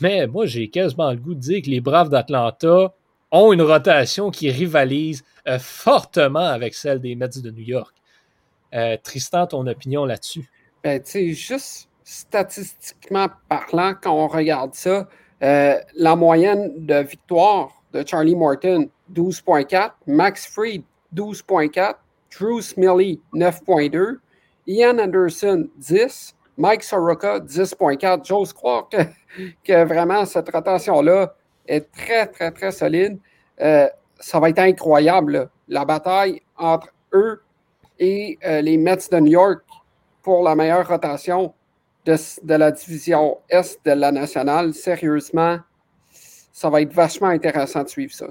Mais moi, j'ai quasiment le goût de dire que les Braves d'Atlanta ont une rotation qui rivalise euh, fortement avec celle des Mets de New York. Euh, Tristan, ton opinion là-dessus? Ben, tu sais, juste statistiquement parlant, quand on regarde ça, la moyenne de victoire de Charlie Morton, 12.4, Max Fried, 12.4, Drew Smiley, 9.2, Ian Anderson, 10, Mike Soroka, 10.4. J'ose croire que, vraiment cette rotation-là est très, très, très solide. Euh, ça va être incroyable, la bataille entre eux et euh, les Mets de New York pour la meilleure rotation de, de, la division Est de la nationale, sérieusement, ça va être vachement intéressant de suivre ça.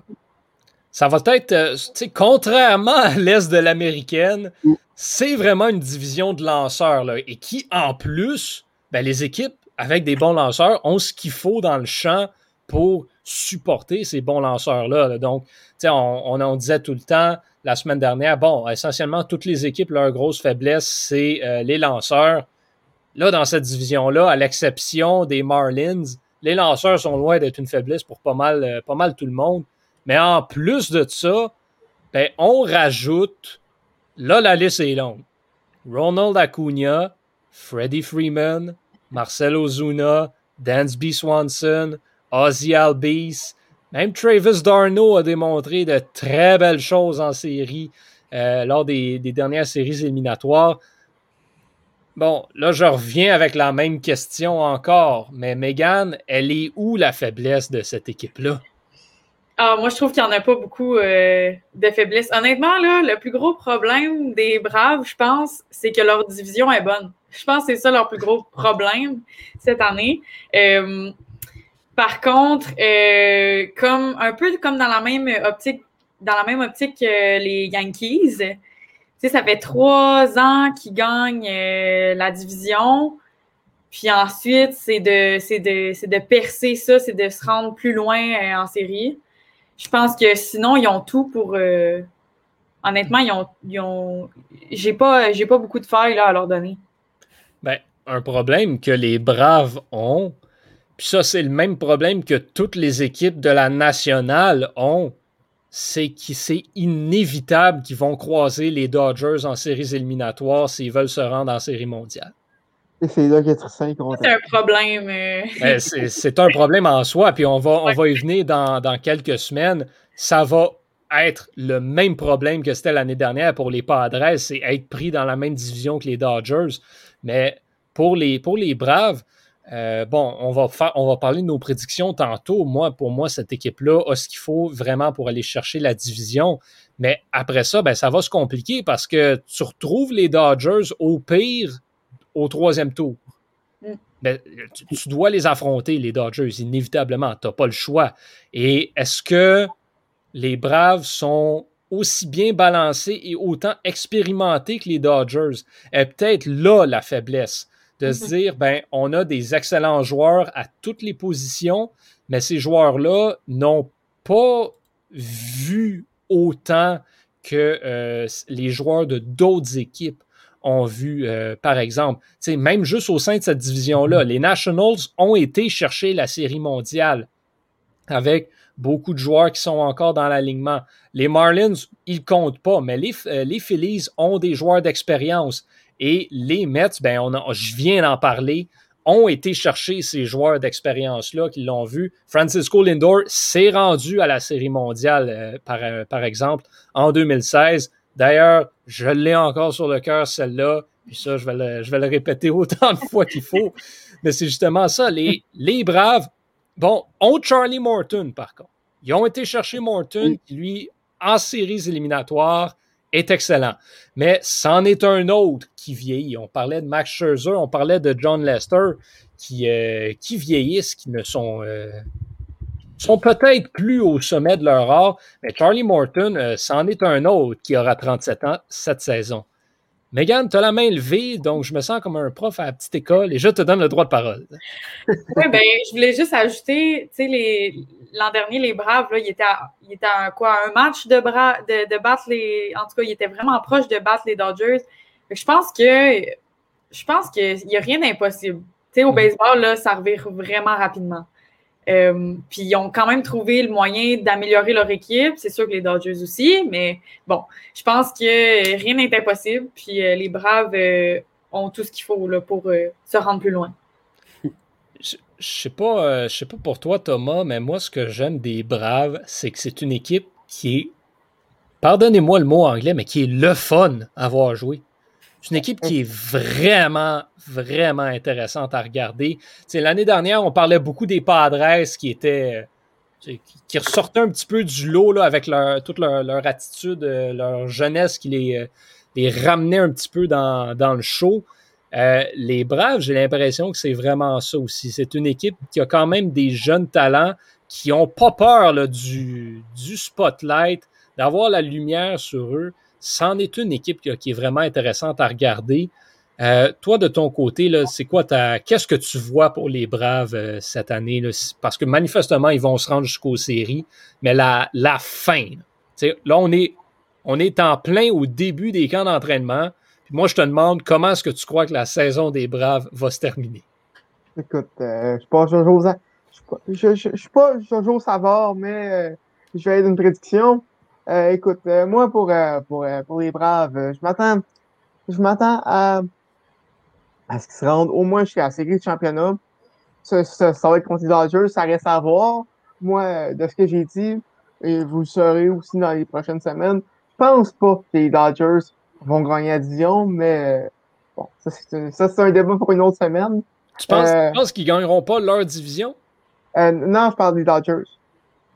Ça va être, euh, tu sais, contrairement à l'Est de l'américaine, mm. c'est vraiment une division de lanceurs, là, et qui, en plus, ben, les équipes avec des bons lanceurs ont ce qu'il faut dans le champ pour supporter ces bons lanceurs-là. Donc, tu sais, on, on, disait tout le temps la semaine dernière, bon, essentiellement, toutes les équipes, leur grosse faiblesse, c'est euh, les lanceurs. Là, dans cette division-là, à l'exception des Marlins, les lanceurs sont loin d'être une faiblesse pour pas mal, euh, pas mal tout le monde. Mais en plus de ça, ben, on rajoute, là, la liste est longue. Ronald Acuna, Freddie Freeman, Marcel Ozuna, Dansby Swanson, Ozzy Albies, même Travis Darno a démontré de très belles choses en série euh, lors des, des, dernières séries éliminatoires. Bon, là, je reviens avec la même question encore, mais Megan, elle est où la faiblesse de cette équipe-là? Ah, moi, je trouve qu'il n'y en a pas beaucoup euh, de faiblesses. Honnêtement, là, le plus gros problème des Braves, je pense, c'est que leur division est bonne. Je pense que c'est ça leur plus gros problème cette année. Euh, par contre, euh, comme un peu comme dans la même optique, dans la même optique que les Yankees, tu ça fait trois ans qu'ils gagnent la division. Puis ensuite, c'est de, de, de percer ça, c'est de se rendre plus loin en série je pense que sinon, ils ont tout pour. Euh, honnêtement, ils ont. Ils ont j'ai pas, pas beaucoup de failles là, à leur donner. Ben, un problème que les Braves ont, puis ça, c'est le même problème que toutes les équipes de la nationale ont, c'est que c'est inévitable qu'ils vont croiser les Dodgers en séries éliminatoires s'ils veulent se rendre en série mondiale. C'est là qu'être C'est un problème. Euh. C'est un problème en soi, puis on va, on va y venir dans, quelques semaines. Ça va être le même problème que c'était l'année dernière pour les Padres, c'est être pris dans la même division que les Dodgers. Mais pour les, pour les Braves, euh, bon, on va, faire, on va parler de nos prédictions tantôt. Moi, pour moi, cette équipe-là a ce qu'il faut vraiment pour aller chercher la division. Mais après ça, ben, ça va se compliquer parce que tu retrouves les Dodgers au pire au troisième tour. Mm. Tu, dois les affronter, les Dodgers, inévitablement. Tu n'as pas le choix. Et est-ce que les Braves sont aussi bien balancés et autant expérimentés que les Dodgers? est peut-être là la faiblesse de se mm-hmm. dire, ben, on a des excellents joueurs à toutes les positions, mais ces joueurs-là n'ont pas vu autant que euh, les joueurs de d'autres équipes ont vu, euh, par exemple. même juste au sein de cette division-là, les Nationals ont été chercher la série mondiale avec beaucoup de joueurs qui sont encore dans l'alignement. Les Marlins, ils comptent pas, mais les, euh, les Phillies ont des joueurs d'expérience. Et les Mets, ben on je viens d'en parler, ont été chercher ces joueurs d'expérience-là qui l'ont vu. Francisco Lindor s'est rendu à la Série mondiale, euh, par, par exemple, en 2016. D'ailleurs, je l'ai encore sur le cœur, celle-là. Puis ça, je vais, le, répéter autant de fois qu'il faut. Mais c'est justement ça. Les, Braves, bon, ont Charlie Morton, par contre. Ils ont été chercher Morton, qui, lui, en séries éliminatoires, est excellent. Mais c'en est un autre qui vieillit. On parlait de Max Scherzer, on parlait de John Lester, qui, euh, vieillissent, qui ne sont, euh, sont peut-être plus au sommet de leur art, mais Charlie Morton, euh, c'en est un autre qui aura 37 ans cette saison. Megan, tu as la main levée, donc je me sens comme un prof à la petite école et je te donne le droit de parole. *laughs* oui, ben, je voulais juste ajouter, tu sais, l'an dernier, les Braves, là, ils étaient à, à quoi, un match de, bras, de, de, battre les. En tout cas, ils étaient vraiment proches de battre les Dodgers. Je pense que je pense qu'il n'y a rien d'impossible. Tu sais, au mm. baseball, là, ça revient vraiment rapidement. Euh, puis ils ont quand même trouvé le moyen d'améliorer leur équipe. C'est sûr que les Dodgers aussi, mais bon, je pense que rien n'est impossible. Puis euh, les Braves euh, ont tout ce qu'il faut là, pour se rendre plus loin. *laughs* Je, je sais pas, sais pas pour toi, Thomas, mais moi, ce que j'aime des Braves, c'est que c'est une équipe qui est, pardonnez-moi le mot anglais, mais qui est le fun à voir jouer. C'est une équipe qui est vraiment, vraiment intéressante à regarder. L'année dernière, on parlait beaucoup des Padres qui étaient qui, ressortaient un petit peu du lot là, avec toute leur, attitude, leur jeunesse qui les, les ramenait un petit peu dans, le show. les Braves, j'ai l'impression que c'est vraiment ça aussi. C'est une équipe qui a quand même des jeunes talents qui n'ont pas peur du, du spotlight, d'avoir la lumière sur eux. C'en est une équipe qui, est vraiment intéressante à regarder. Euh, toi, de ton côté, c'est quoi. Qu'est-ce que tu vois pour les Braves euh, cette année? Parce que manifestement, ils vont se rendre jusqu'aux séries, mais la, la fin. Là, on est, on est en plein au début des camps d'entraînement. Moi, je te demande comment est-ce que tu crois que la saison des Braves va se terminer? Écoute, euh, je je, suis pas Jojo Savard, mais je vais être une prédiction. Euh, écoute, euh, moi, pour, euh, pour, pour les Braves, je m'attends je m'attends à, à ce qu'ils se rendent au moins jusqu'à la série de championnat. Ça, ça, va être contre les Dodgers, ça reste à voir. Moi, de ce que j'ai dit, et vous le saurez aussi dans les prochaines semaines, je pense pas que les Dodgers vont gagner la division, mais bon, ça, c'est un débat pour une autre semaine. Tu penses, penses qu'ils gagneront pas leur division? non, je parle des Dodgers.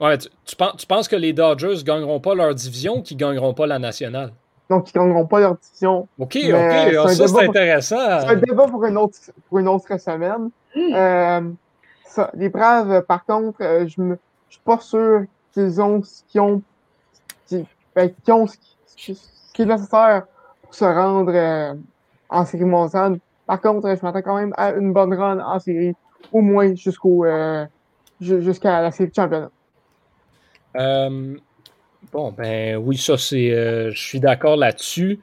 Ouais, tu, penses, que les Dodgers ne gagneront pas leur division ou qu'ils ne gagneront pas la nationale? Donc, ils ne gagneront pas leur division. OK, OK. Ah, ça, c'est intéressant. C'est un débat pour une autre, pour une autre semaine. Hmm. Euh, ça, les Braves, par contre, euh, je ne suis pas sûr qu'ils ont ce qu'ils ont, ben, ont ce qui, est nécessaire pour se rendre euh, en série mondiale. Par contre, je m'attends quand même à une bonne run en série, au moins jusqu'au jusqu'à la série de championnat. Euh, bon, ben oui, ça c'est. Euh, je suis d'accord là-dessus.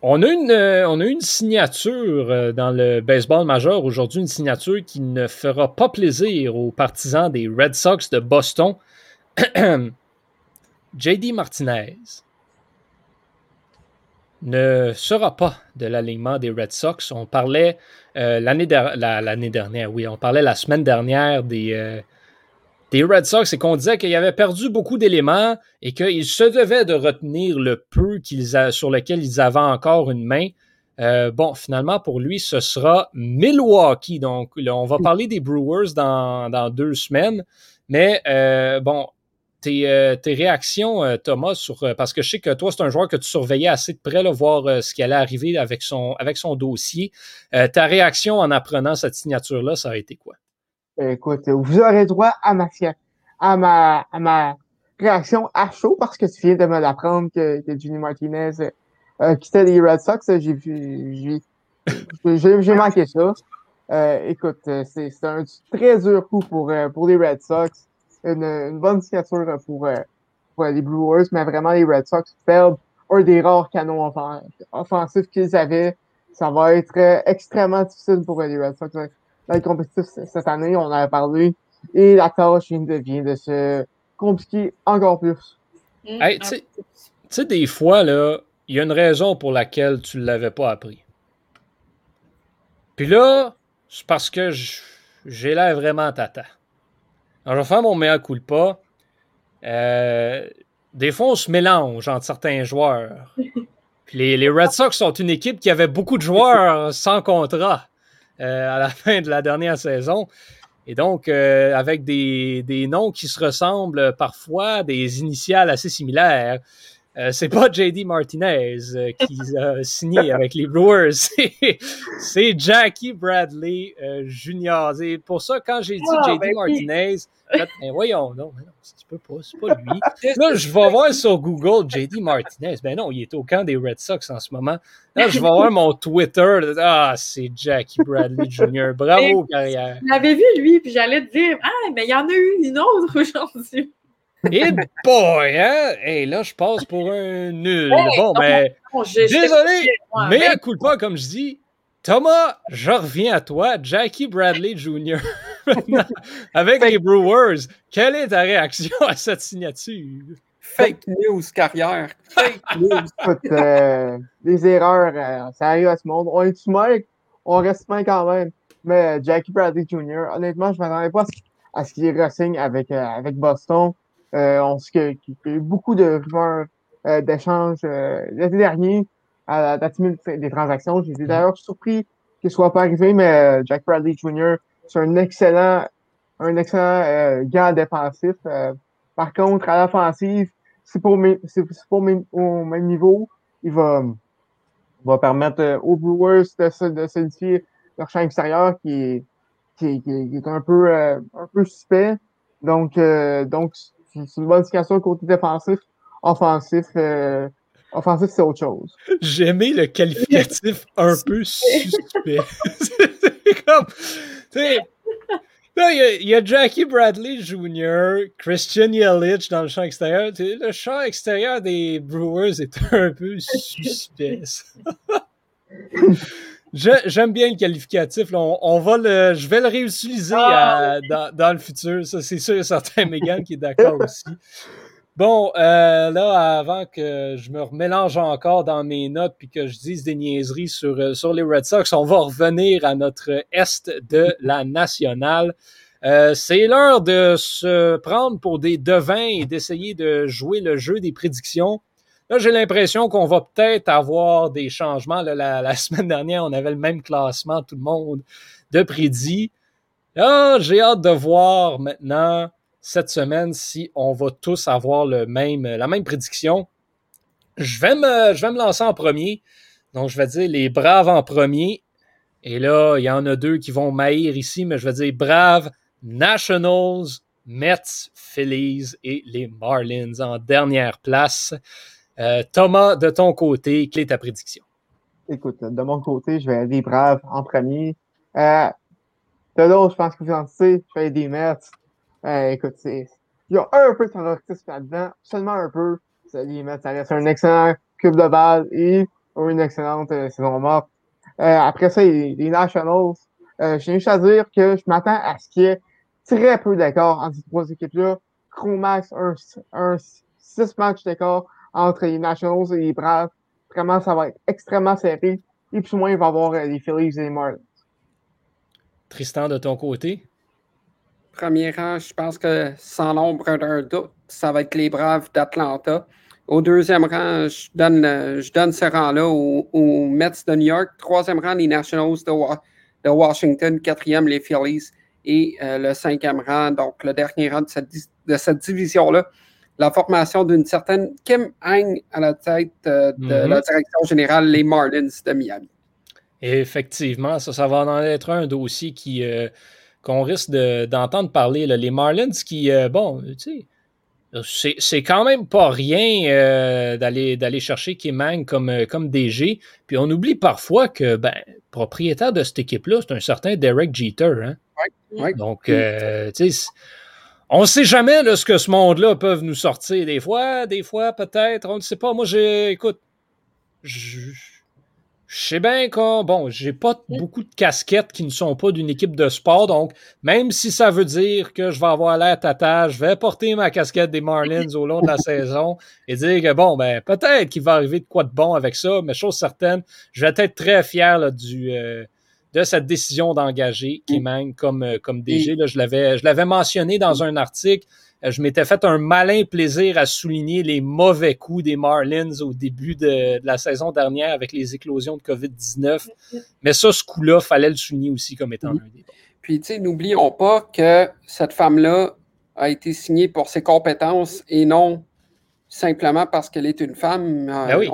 On a, une, euh, on a une signature dans le baseball majeur aujourd'hui, une signature qui ne fera pas plaisir aux partisans des Red Sox de Boston. *clears throat* JD Martinez ne sera pas de l'alignement des Red Sox. On parlait l'année dernière, oui, on parlait la semaine dernière des, des Red Sox, c'est qu'on disait qu'il avait perdu beaucoup d'éléments et qu'il se devait de retenir le peu sur lequel ils avaient encore une main. Euh, bon, finalement, pour lui, ce sera Milwaukee. Donc, on va parler des Brewers dans, deux semaines. Mais euh, bon, tes, euh, réactions, Thomas, sur, parce que je sais que toi, c'est un joueur que tu surveillais assez de près, là, voir ce qui allait arriver avec son, avec son dossier. ta réaction en apprenant cette signature-là, ça a été quoi? Écoute, vous aurez droit à ma, à ma, à ma réaction à chaud parce que tu viens de me l'apprendre que, que Jimmy Martinez euh, quittait les Red Sox. J'ai vu, j'ai manqué ça. Euh, écoute, c'est un très dur coup pour, euh, pour les Red Sox. Une, une bonne signature pour, pour les Brewers, mais vraiment les Red Sox perdent un des rares canons offensifs qu'ils avaient. Ça va être extrêmement difficile pour les Red Sox être compétitif cette année, on en a parlé, et la tâche vient de se compliquer encore plus. Mm. tu sais, des fois, là, il y a une raison pour laquelle tu ne l'avais pas appris. Puis là, c'est parce que j'ai l'air vraiment tata. Alors, je vais faire mon meilleur coup de pas. Euh, des fois, on se mélange entre certains joueurs. *laughs* Puis les, les Red Sox sont une équipe qui avait beaucoup de joueurs sans contrat. Euh, à la *laughs* fin de la dernière saison. Et donc, euh, avec des, des, noms qui se ressemblent parfois, des initiales assez similaires. Euh, c'est pas JD Martinez qui *laughs* a signé avec les Brewers, c'est Jackie Bradley Jr. C'est pour ça, quand j'ai dit ah, JD ben Martinez, ben voyons, non, non tu peux pas, c'est pas lui. Là, *laughs* je vais voir sur Google JD Martinez. Ben non, il est au camp des Red Sox en ce moment. Là, je vais voir mon Twitter. Ah, c'est Jackie Bradley Jr. Bravo, carrière. J'avais vu lui, puis j'allais te dire, ah, mais il y en a eu une autre aujourd'hui. Et boy, hein? Hey, là, je passe pour un nul. bon, mais. désolé, mais un coup de pas, comme je dis, Thomas, je reviens à toi, Jackie Bradley Jr. *laughs* avec les Brewers. Quelle est ta réaction à cette signature? Fake news carrière. Fake news. Écoute, euh, des erreurs, euh, ça arrive à ce monde. On est humain, on reste bien quand même. Mais euh, Jackie Bradley Jr., honnêtement, je ne m'attendais pas à ce qu'il re-signe avec, avec Boston. On sait qu'il y a eu beaucoup de rumeurs d'échanges l'été dernier à la date des transactions. J'étais d'ailleurs surpris qu'il ne soit pas arrivé, mais euh, Jack Bradley Jr., c'est un excellent un excellent euh, gant défensif. Euh, par contre, à l'offensive, c'est pour, c'est pour au même niveau. Il va, va permettre aux Brewers de, de solidifier leur champ extérieur qui est, qui, qui, est un peu, un peu suspect. Donc, donc c'est une bonne côté défensif. Offensif, Offensif, c'est autre chose. J'aimais le qualificatif un *laughs* peu suspect. *laughs* c'est comme. Sais. Il y, a Jackie Bradley Jr., Christian Yelich dans le champ extérieur. Le champ extérieur des Brewers est un peu suspect. *laughs* J'aime bien le qualificatif. On, va le, je vais le réutiliser ah! dans, dans, le futur. Ça, c'est sûr et certain. *laughs* Megan qui est d'accord aussi. Bon, euh, là, avant que je me remélange encore dans mes notes puis que je dise des niaiseries sur, euh, sur les Red Sox, on va revenir à notre Est de la nationale. Euh, c'est l'heure de se prendre pour des devins et d'essayer de jouer le jeu des prédictions. Là, j'ai l'impression qu'on va peut-être avoir des changements. la, la, *laughs* semaine dernière, on avait le même classement, tout le monde, de prédit. Là, j'ai hâte de voir maintenant cette semaine si on va tous avoir le même, la même prédiction. Je vais, me, je vais me lancer en premier. Donc, je vais dire les Braves en premier. Et là, il y en a deux qui vont maïr ici, mais je vais dire Braves, Nationals, Mets, Phillies et les Marlins en dernière place. Euh, Thomas, de ton côté, quelle est ta prédiction? Écoute, de mon côté, je vais aller Braves en premier. Euh, de l'autre, je pense que vous en savez, je vais des Mets. Euh, écoute, il y a un peu de favoritisme là-dedans, seulement un peu. Ça, ça reste un excellent cube de balle et une excellente saison morte. Après ça, les, les Nationals, j'ai juste à dire que je m'attends à ce qu'il y ait très peu d'accord entre ces trois équipes-là. Chromax, un, un six matchs d'accord entre les Nationals et les Braves. Vraiment, ça va être extrêmement serré. Et plus ou moins, il va y avoir les Phillies et les Marlins. Tristan, de ton côté? Premier rang, je pense que sans l'ombre d'un doute, ça va être les Braves d'Atlanta. Au deuxième rang, je donne, je donne ce rang-là aux, Mets de New York. Troisième rang, les Nationals de, Washington. Quatrième, les Phillies. Et euh, le cinquième rang, donc le dernier rang de cette, de cette division-là, la formation d'une certaine Kim Hang à la tête euh, de mm-hmm. la direction générale, les Marlins de Miami. effectivement, ça, ça va en être un dossier qui, euh, qu'on risque d'entendre parler. Les Marlins qui, euh, bon, tu sais, c'est quand même pas rien euh, d'aller chercher Kimang comme, comme DG. Puis on oublie parfois que, ben, propriétaire de cette équipe-là, c'est un certain Derek Jeter. Hein? Donc, tu sais, on ne sait jamais ce que ce monde-là peut nous sortir. Des fois, des fois, peut-être, on ne sait pas. Moi, j'ai, écoute, je sais bien que, bon, j'ai pas beaucoup de casquettes qui ne sont pas d'une équipe de sport, donc même si ça veut dire que je vais avoir l'air tata, je vais porter ma casquette des Marlins au long de la *laughs* saison et dire que, bon, ben, peut-être qu'il va arriver de quoi de bon avec ça, mais chose certaine, je vais être très fier du, euh, de cette décision d'engager Kimang comme, euh, comme DG. Là, je l'avais mentionné dans un article. Euh, je m'étais fait un malin plaisir à souligner les mauvais coups des Marlins au début de, la saison dernière avec les éclosions de COVID-19. Mais ça, ce coup-là, fallait le souligner aussi comme étant un des Puis, tu sais, n'oublions pas que cette femme-là a été signée pour ses compétences et non simplement parce qu'elle est une femme. Euh, ben oui.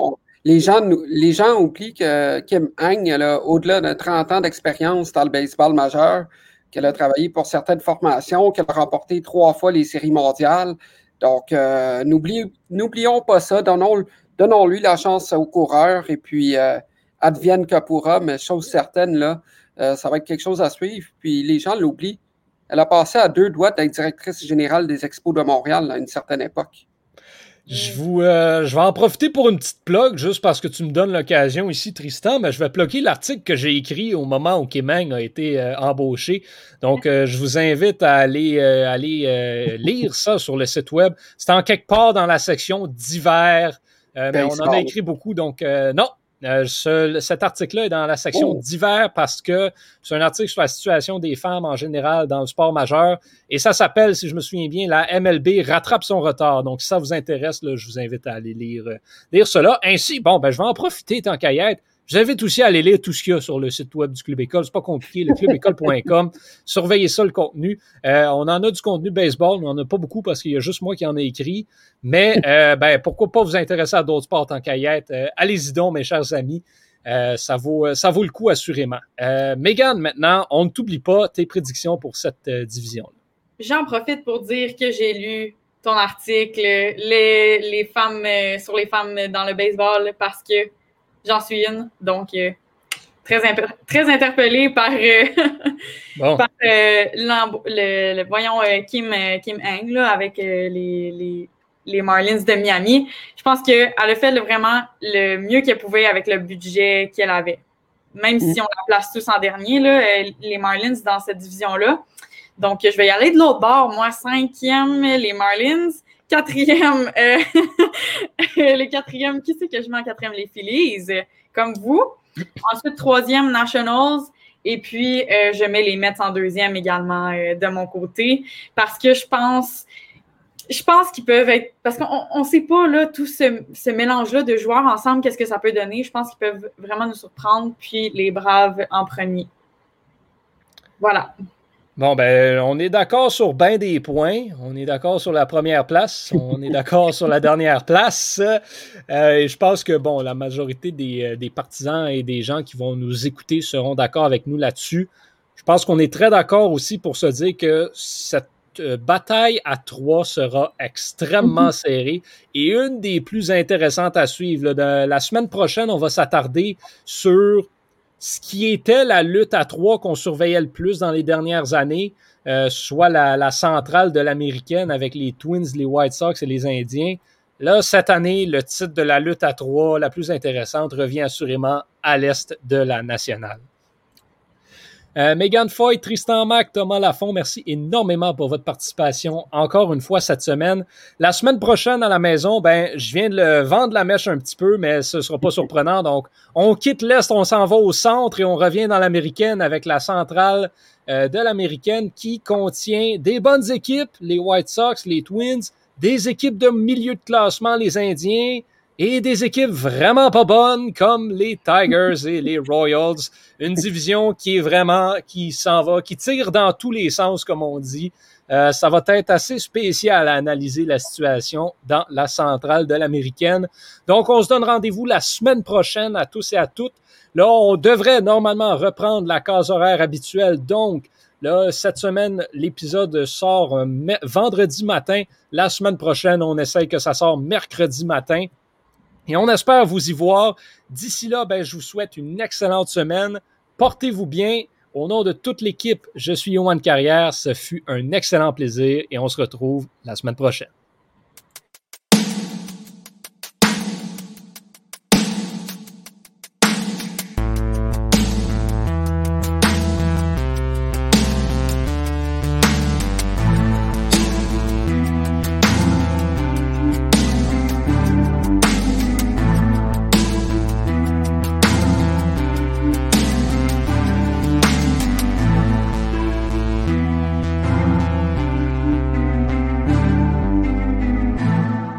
Les, gens, les gens oublient que Kim Hang, au-delà de 30 ans d'expérience dans le baseball majeur, qu'elle a travaillé pour certaines formations, qu'elle a remporté trois fois les séries mondiales. Donc, euh, n'oublions pas ça. Donnons-lui la chance au coureur et puis euh, advienne que pourra, mais chose certaine, là, euh, ça va être quelque chose à suivre. Puis les gens l'oublient. Elle a passé à deux doigts d'être directrice générale des Expos de Montréal à une certaine époque. Je, vous, euh, je vais en profiter pour une petite plug, juste parce que tu me donnes l'occasion ici, Tristan. Mais je vais bloquer l'article que j'ai écrit au moment où Kimang a été euh, embauché. Donc, euh, je vous invite à aller, aller *laughs* lire ça sur le site web. C'est en quelque part dans la section divers. mais on en a écrit beaucoup, donc non, euh, cet article-là est dans la section oh. divers parce que c'est un article sur la situation des femmes en général dans le sport majeur. Et ça s'appelle, si je me souviens bien, la MLB rattrape son retard. Donc, si ça vous intéresse, là, je vous invite à aller lire, euh, lire cela. Ainsi, bon, ben, je vais en profiter tant qu'à y être. Je vous invite aussi à aller lire tout ce qu'il y a sur le site web du Club École. C'est pas compliqué, le clubécole.com. *laughs* Surveillez ça, le contenu. Euh, on en a du contenu baseball, mais on n'en a pas beaucoup parce qu'il y a juste moi qui en ai écrit. Mais *laughs* euh, ben, pourquoi pas vous intéresser à d'autres sports en caillette? Euh, allez-y donc, mes chers amis. ça, vaut, ça vaut le coup, assurément. Megan, maintenant, on ne t'oublie pas tes prédictions pour cette division-là. J'en profite pour dire que j'ai lu ton article, les, les femmes sur les femmes dans le baseball, parce que J'en suis une. Donc, euh, très, très interpellée par, euh, *laughs* euh, le, voyons, Kim, Kim Hang là, avec les, les, Marlins de Miami. Je pense qu'elle a fait vraiment le mieux qu'elle pouvait avec le budget qu'elle avait. Même si on la place tous en dernier, là, les Marlins dans cette division-là. Donc, je vais y aller de l'autre bord. Moi, cinquième, les Marlins. Quatrième, euh, *laughs* quatrièmes, qui c'est que je mets en quatrième? Les Phillies, comme vous. Ensuite, troisième, Nationals. Et puis, euh, je mets les Mets en deuxième également euh, de mon côté parce que je pense, je pense qu'ils peuvent être, parce qu'on ne sait pas, là, tout ce, ce mélange-là de joueurs ensemble, qu'est-ce que ça peut donner. Je pense qu'ils peuvent vraiment nous surprendre, puis les Braves en premier. Voilà. Bon, ben, on est d'accord sur bien des points. On est d'accord sur la première place. On est d'accord sur la dernière place. Euh, et je pense que, bon, la majorité euh, des, partisans et des gens qui vont nous écouter seront d'accord avec nous là-dessus. Je pense qu'on est très d'accord aussi pour se dire que cette euh, bataille à trois sera extrêmement mhm. serrée et une des plus intéressantes à suivre. la semaine prochaine, on va s'attarder sur ce qui était la lutte à trois qu'on surveillait le plus dans les dernières années, euh, soit la, centrale de l'américaine avec les Twins, les White Sox et les Indiens. Là, cette année, le titre de la lutte à trois, la plus intéressante, revient assurément à l'est de la nationale. Euh, Megan Foy, Tristan Mac, Thomas Lafont, merci énormément pour votre participation encore une fois cette semaine. La semaine prochaine à la maison, ben, je viens de le vendre la mèche un petit peu, mais ce sera pas surprenant. Donc, on quitte l'Est, on s'en va au centre et on revient dans l'américaine avec la centrale euh, de l'américaine qui contient des bonnes équipes, les White Sox, les Twins, des équipes de milieu de classement, les Indiens, et des équipes vraiment pas bonnes comme les Tigers et les Royals. Une division qui est vraiment, qui s'en va, qui tire dans tous les sens, comme on dit. Euh, ça va être assez spécial à analyser la situation dans la centrale de l'américaine. Donc, on se donne rendez-vous la semaine prochaine à tous et à toutes. Là, on devrait normalement reprendre la case horaire habituelle. Donc, Là, cette semaine, l'épisode sort euh, vendredi matin. La semaine prochaine, on essaye que ça sort mercredi matin. Et on espère vous y voir. D'ici là, ben, je vous souhaite une excellente semaine. Portez-vous bien. Au nom de toute l'équipe, je suis Yohan Carrière. Ce fut un excellent plaisir et on se retrouve la semaine prochaine.